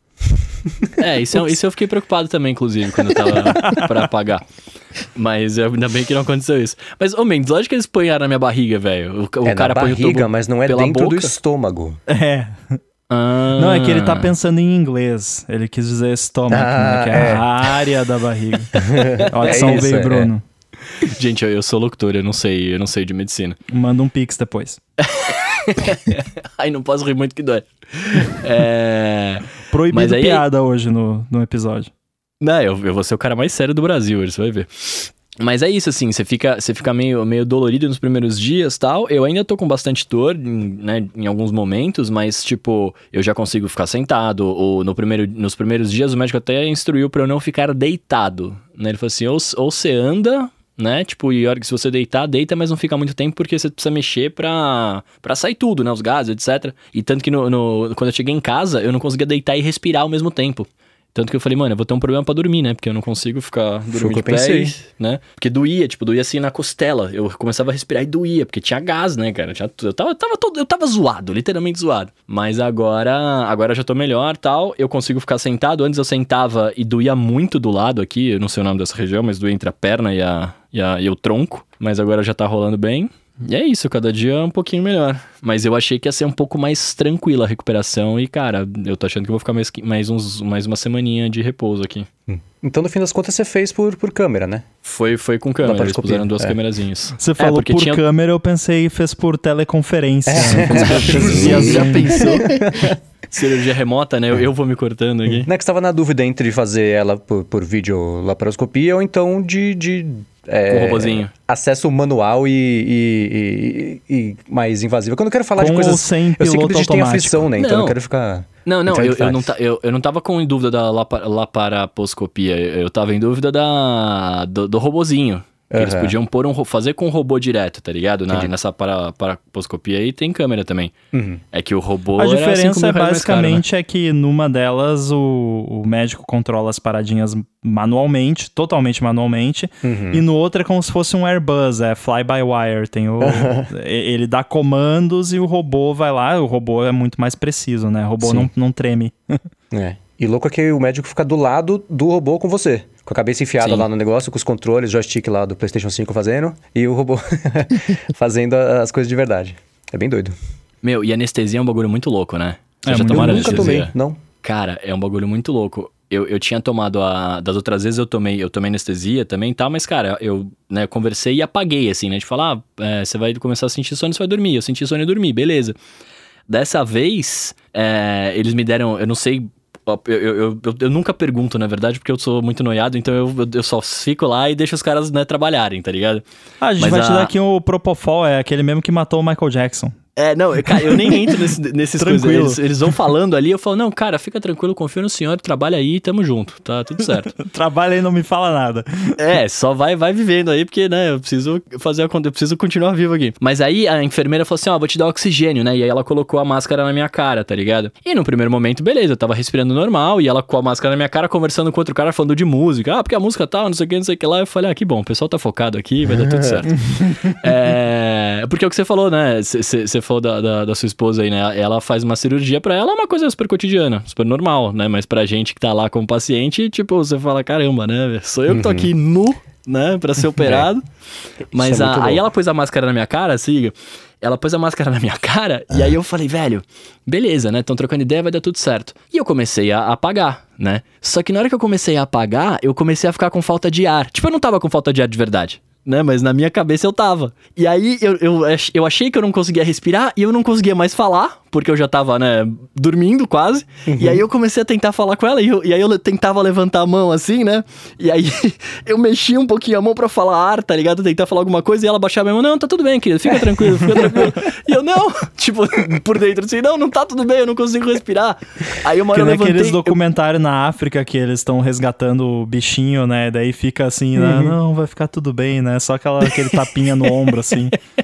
É, isso, é- isso eu fiquei preocupado também, inclusive, quando eu tava pra apagar. Mas eu- ainda bem que não aconteceu isso. Mas, ô Mendes, lógico que eles põem ar na minha barriga, velho. O, o é cara na põe o barriga, tubo mas não é pela dentro do boca. estômago. É. Ah. Não, é que ele tá pensando em inglês. Ele quis dizer estômago, Ah, né, que é, é. a área da barriga. Olha, É São veio, é. Gente, eu, eu sou locutor, eu não sei, eu não sei de medicina. Manda um pix depois. Ai, não posso rir muito que dói. É... Proibido Mas aí- piada hoje no, no episódio. Não, eu, eu vou ser o cara mais sério do Brasil, você vai ver. Mas é isso, assim, você fica, você fica meio, meio dolorido nos primeiros dias tal. Eu ainda tô com bastante dor, em, né, em alguns momentos, mas, tipo, eu já consigo ficar sentado. Ou no primeiro, nos primeiros dias o médico até instruiu pra eu não ficar deitado. Né? Ele falou assim: ou, ou você anda, né? Tipo, e hora que se você deitar, deita, mas não fica muito tempo porque você precisa mexer pra, pra sair tudo, né? Os gases, etc. E tanto que no, no- quando eu cheguei em casa, eu não conseguia deitar e respirar ao mesmo tempo. Tanto que eu falei, mano, eu vou ter um problema pra dormir, né? Porque eu não consigo ficar o dormindo de pé, pensei. né? Porque doía, tipo, doía assim na costela. Eu começava a respirar e doía, porque tinha gás, né, cara? Tinha. Eu tava, eu tava todo, eu tava zoado, literalmente zoado. Mas agora, agora eu já tô melhor, tal. Eu consigo ficar sentado. Antes eu sentava e doía muito do lado aqui, eu não sei o nome dessa região, mas doía entre a perna e, a, e, a, e o tronco. Mas agora já tá rolando bem. E é isso, cada dia um pouquinho melhor. Mas eu achei que ia ser um pouco mais tranquila a recuperação e, cara, eu tô achando que eu vou ficar mais, mais, uns, mais uma semaninha de repouso aqui. Então, no fim das contas, você fez por, por câmera, né? Foi, foi com câmera, eles puseram duas é. câmerazinhas. Você falou porque por tinha- câmera, eu pensei fez por teleconferência. É. né? Já pensou? Cirurgia remota, né? Eu, eu vou me cortando aqui. Não é que você estava na dúvida entre fazer ela por, por vídeo laparoscopia ou então de. de é, Com o robozinho. Acesso manual e, e- e- e mais invasivo. Quando eu quero falar de Com coisas. ou sem eu sei que muita gente tem aflição, né? Então eu Não. não quero ficar. Não, não, eu, eu, não ta- eu, eu não tava com dúvida da lapa- laparaposcopia, eu eu tava em dúvida da, do, do robozinho. Que Eles podiam pôr um, fazer com o robô direto, tá ligado? Na, nessa para, paraposcopia aí tem câmera também. Uhum. É que o robô A era diferença 5 mil é mais caro, né? basicamente é que numa delas o, o médico controla as paradinhas manualmente, totalmente manualmente, Uhum. e no outro é como se fosse um Airbus, é fly-by-wire, tem o ele dá comandos e o robô vai lá, o robô é muito mais preciso, né? O robô Sim. não, não treme. É. E louco é que o médico fica do lado do robô com você. Com a cabeça enfiada Sim. lá no negócio, com os controles, joystick lá do PlayStation 5 fazendo, e o robô fazendo as coisas de verdade. É bem doido. Meu, e anestesia é um bagulho muito louco, né? Você É já Eu tomaram nunca anestesia? tomei, não. Cara, é um bagulho muito louco. Eu, eu tinha tomado a. Das outras vezes eu tomei, eu tomei anestesia também e tal, mas, cara, eu né, conversei e apaguei, assim, né? De falar, ah, é, você vai começar a sentir sono, você vai dormir. Eu senti sono e dormi, beleza. Dessa vez, é, eles me deram, eu não sei. Eu, eu, eu, eu- nunca pergunto, na verdade, porque eu sou muito noiado, então eu, eu- só fico lá e deixo os caras né, trabalharem, tá ligado? Ah, a gente Mas vai te a- dar aqui o Propofol, é aquele mesmo que matou o Michael Jackson. É, não, eu, cara, eu nem entro nesse, nesses coisas. Tranquilo. Eles, eles vão falando ali, eu falo, não, cara, fica tranquilo, confio no senhor, trabalha aí, tamo junto, tá tudo certo. Trabalha e não me fala nada. é, só vai, vai vivendo aí, porque, né, eu preciso fazer a, eu preciso continuar vivo aqui. Mas aí a enfermeira falou assim, ó, vou te dar oxigênio, né, e aí ela colocou a máscara na minha cara, tá ligado? E no primeiro momento, beleza, eu tava respirando normal, e ela com a máscara na minha cara, conversando com outro cara, falando de música, ah, porque a música tal, não sei o que, não sei o que lá, eu falei, ah, que bom, o pessoal tá focado aqui, vai dar tudo certo. É, porque é o que você falou, né? Você falou da, da, da sua esposa aí, né? Ela faz uma cirurgia pra ela, é uma coisa super cotidiana, super normal, né? Mas pra gente que tá lá como paciente, tipo, você fala, caramba, né? Sou eu que tô aqui nu né, pra ser operado. Mas é a- aí ela pôs a máscara na minha cara, siga. Ela pôs a máscara na minha cara e aí eu falei, velho, beleza, né? Estão trocando ideia, vai dar tudo certo. E eu comecei a apagar, né? Só que na hora que eu comecei a apagar, eu comecei a ficar com falta de ar. Tipo, eu não tava com falta de ar de verdade. Né, mas na minha cabeça eu tava. E aí eu, eu, eu achei que eu não conseguia respirar e eu não conseguia mais falar, porque eu já tava, né, dormindo quase. E aí eu comecei a tentar falar com ela e, eu- e aí eu tentava levantar a mão assim, né? E aí eu mexia um pouquinho a mão pra falar ar, tá ligado? Tentar falar alguma coisa e ela baixava a mão, não, tá tudo bem, querido, fica tranquilo, fica tranquilo. E eu, não, tipo, por dentro assim, não, não tá tudo bem, eu não consigo respirar. Aí uma hora Que eu levantei... aqueles eu- documentários na África que eles estão resgatando o bichinho, né? Daí fica assim, né? Uhum. Não, vai ficar tudo bem, né? Só aquela, aquele tapinha no ombro, assim.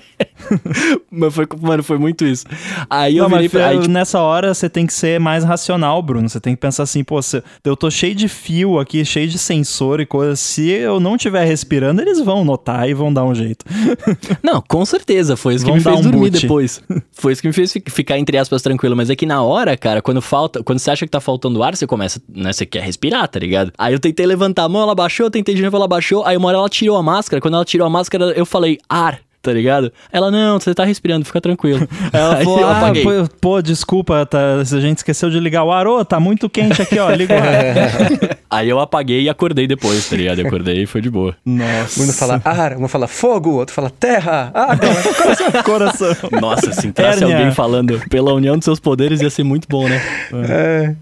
Mas foi, mano, foi muito isso. Aí eu Não, virei mas pra... Aí, eu- tipo, nessa hora você tem que ser mais racional, Bruno. Você tem que pensar assim, pô, se- eu tô cheio de fio aqui, cheio de sensor e coisa. Se eu não estiver respirando, eles vão notar e vão dar um jeito. Não, com certeza, foi isso que Vão me fez um dormir boot. depois. Foi isso que me fez fi- ficar, entre aspas, tranquilo. Mas é que na hora, cara, quando falta, quando você acha que tá faltando ar, você começa, né? Você quer respirar, tá ligado? Aí eu tentei levantar a mão, ela baixou, eu tentei de novo, ela baixou. Aí uma hora ela tirou a máscara. Quando ela tirou a máscara, eu falei, ar. Tá ligado? Ela, não, você tá respirando, fica tranquilo. Ela Aí falou, eu ah, pô, pô, desculpa, tá, a gente esqueceu de ligar o ar. Ô, tá muito quente aqui, ó, liga o ar. Aí eu apaguei e acordei depois, tá ligado? Eu acordei e foi de boa. Nossa. Um fala ar, um fala fogo, outro fala terra, água. coração. Nossa, se entrasse Hérnia. alguém falando pela união dos seus poderes, ia ser muito bom, né? é. É,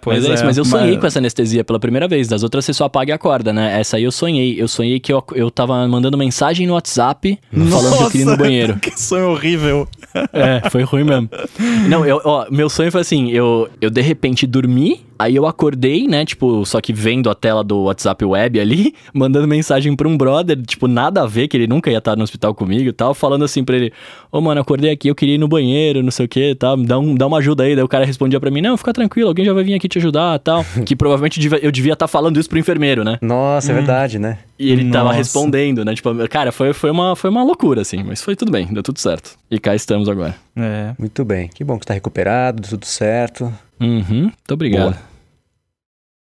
pois mas é, é. isso, mas eu sonhei com essa anestesia pela primeira vez. Das outras você só apaga e acorda, né? Essa aí eu sonhei. Eu sonhei que eu, eu tava mandando mensagem no WhatsApp falando que eu queria ir no banheiro. Que sonho horrível. É, foi ruim mesmo. Não, eu, ó, meu sonho foi assim, eu, eu de repente dormi, aí eu acordei, né, tipo, só que vendo a tela do WhatsApp web ali, mandando mensagem pra um brother, tipo, nada a ver, que ele nunca ia estar no hospital comigo e tal, falando assim pra ele, ô mano, acordei aqui, eu queria ir no banheiro, não sei o que e tal, me dá, um, dá uma ajuda aí. Daí o cara respondia pra mim, não, fica tranquilo, alguém já vai vir aqui te ajudar e tal. que provavelmente eu devia estar falando isso pro enfermeiro, né? Nossa, é verdade, né? E ele tava Nossa. respondendo, né? Tipo, cara, foi, foi, uma, foi uma loucura, assim, mas foi tudo bem, deu tudo certo. E cá estamos agora. É. Muito bem. Que bom que tá recuperado, tudo certo. Uhum, muito obrigado. Boa.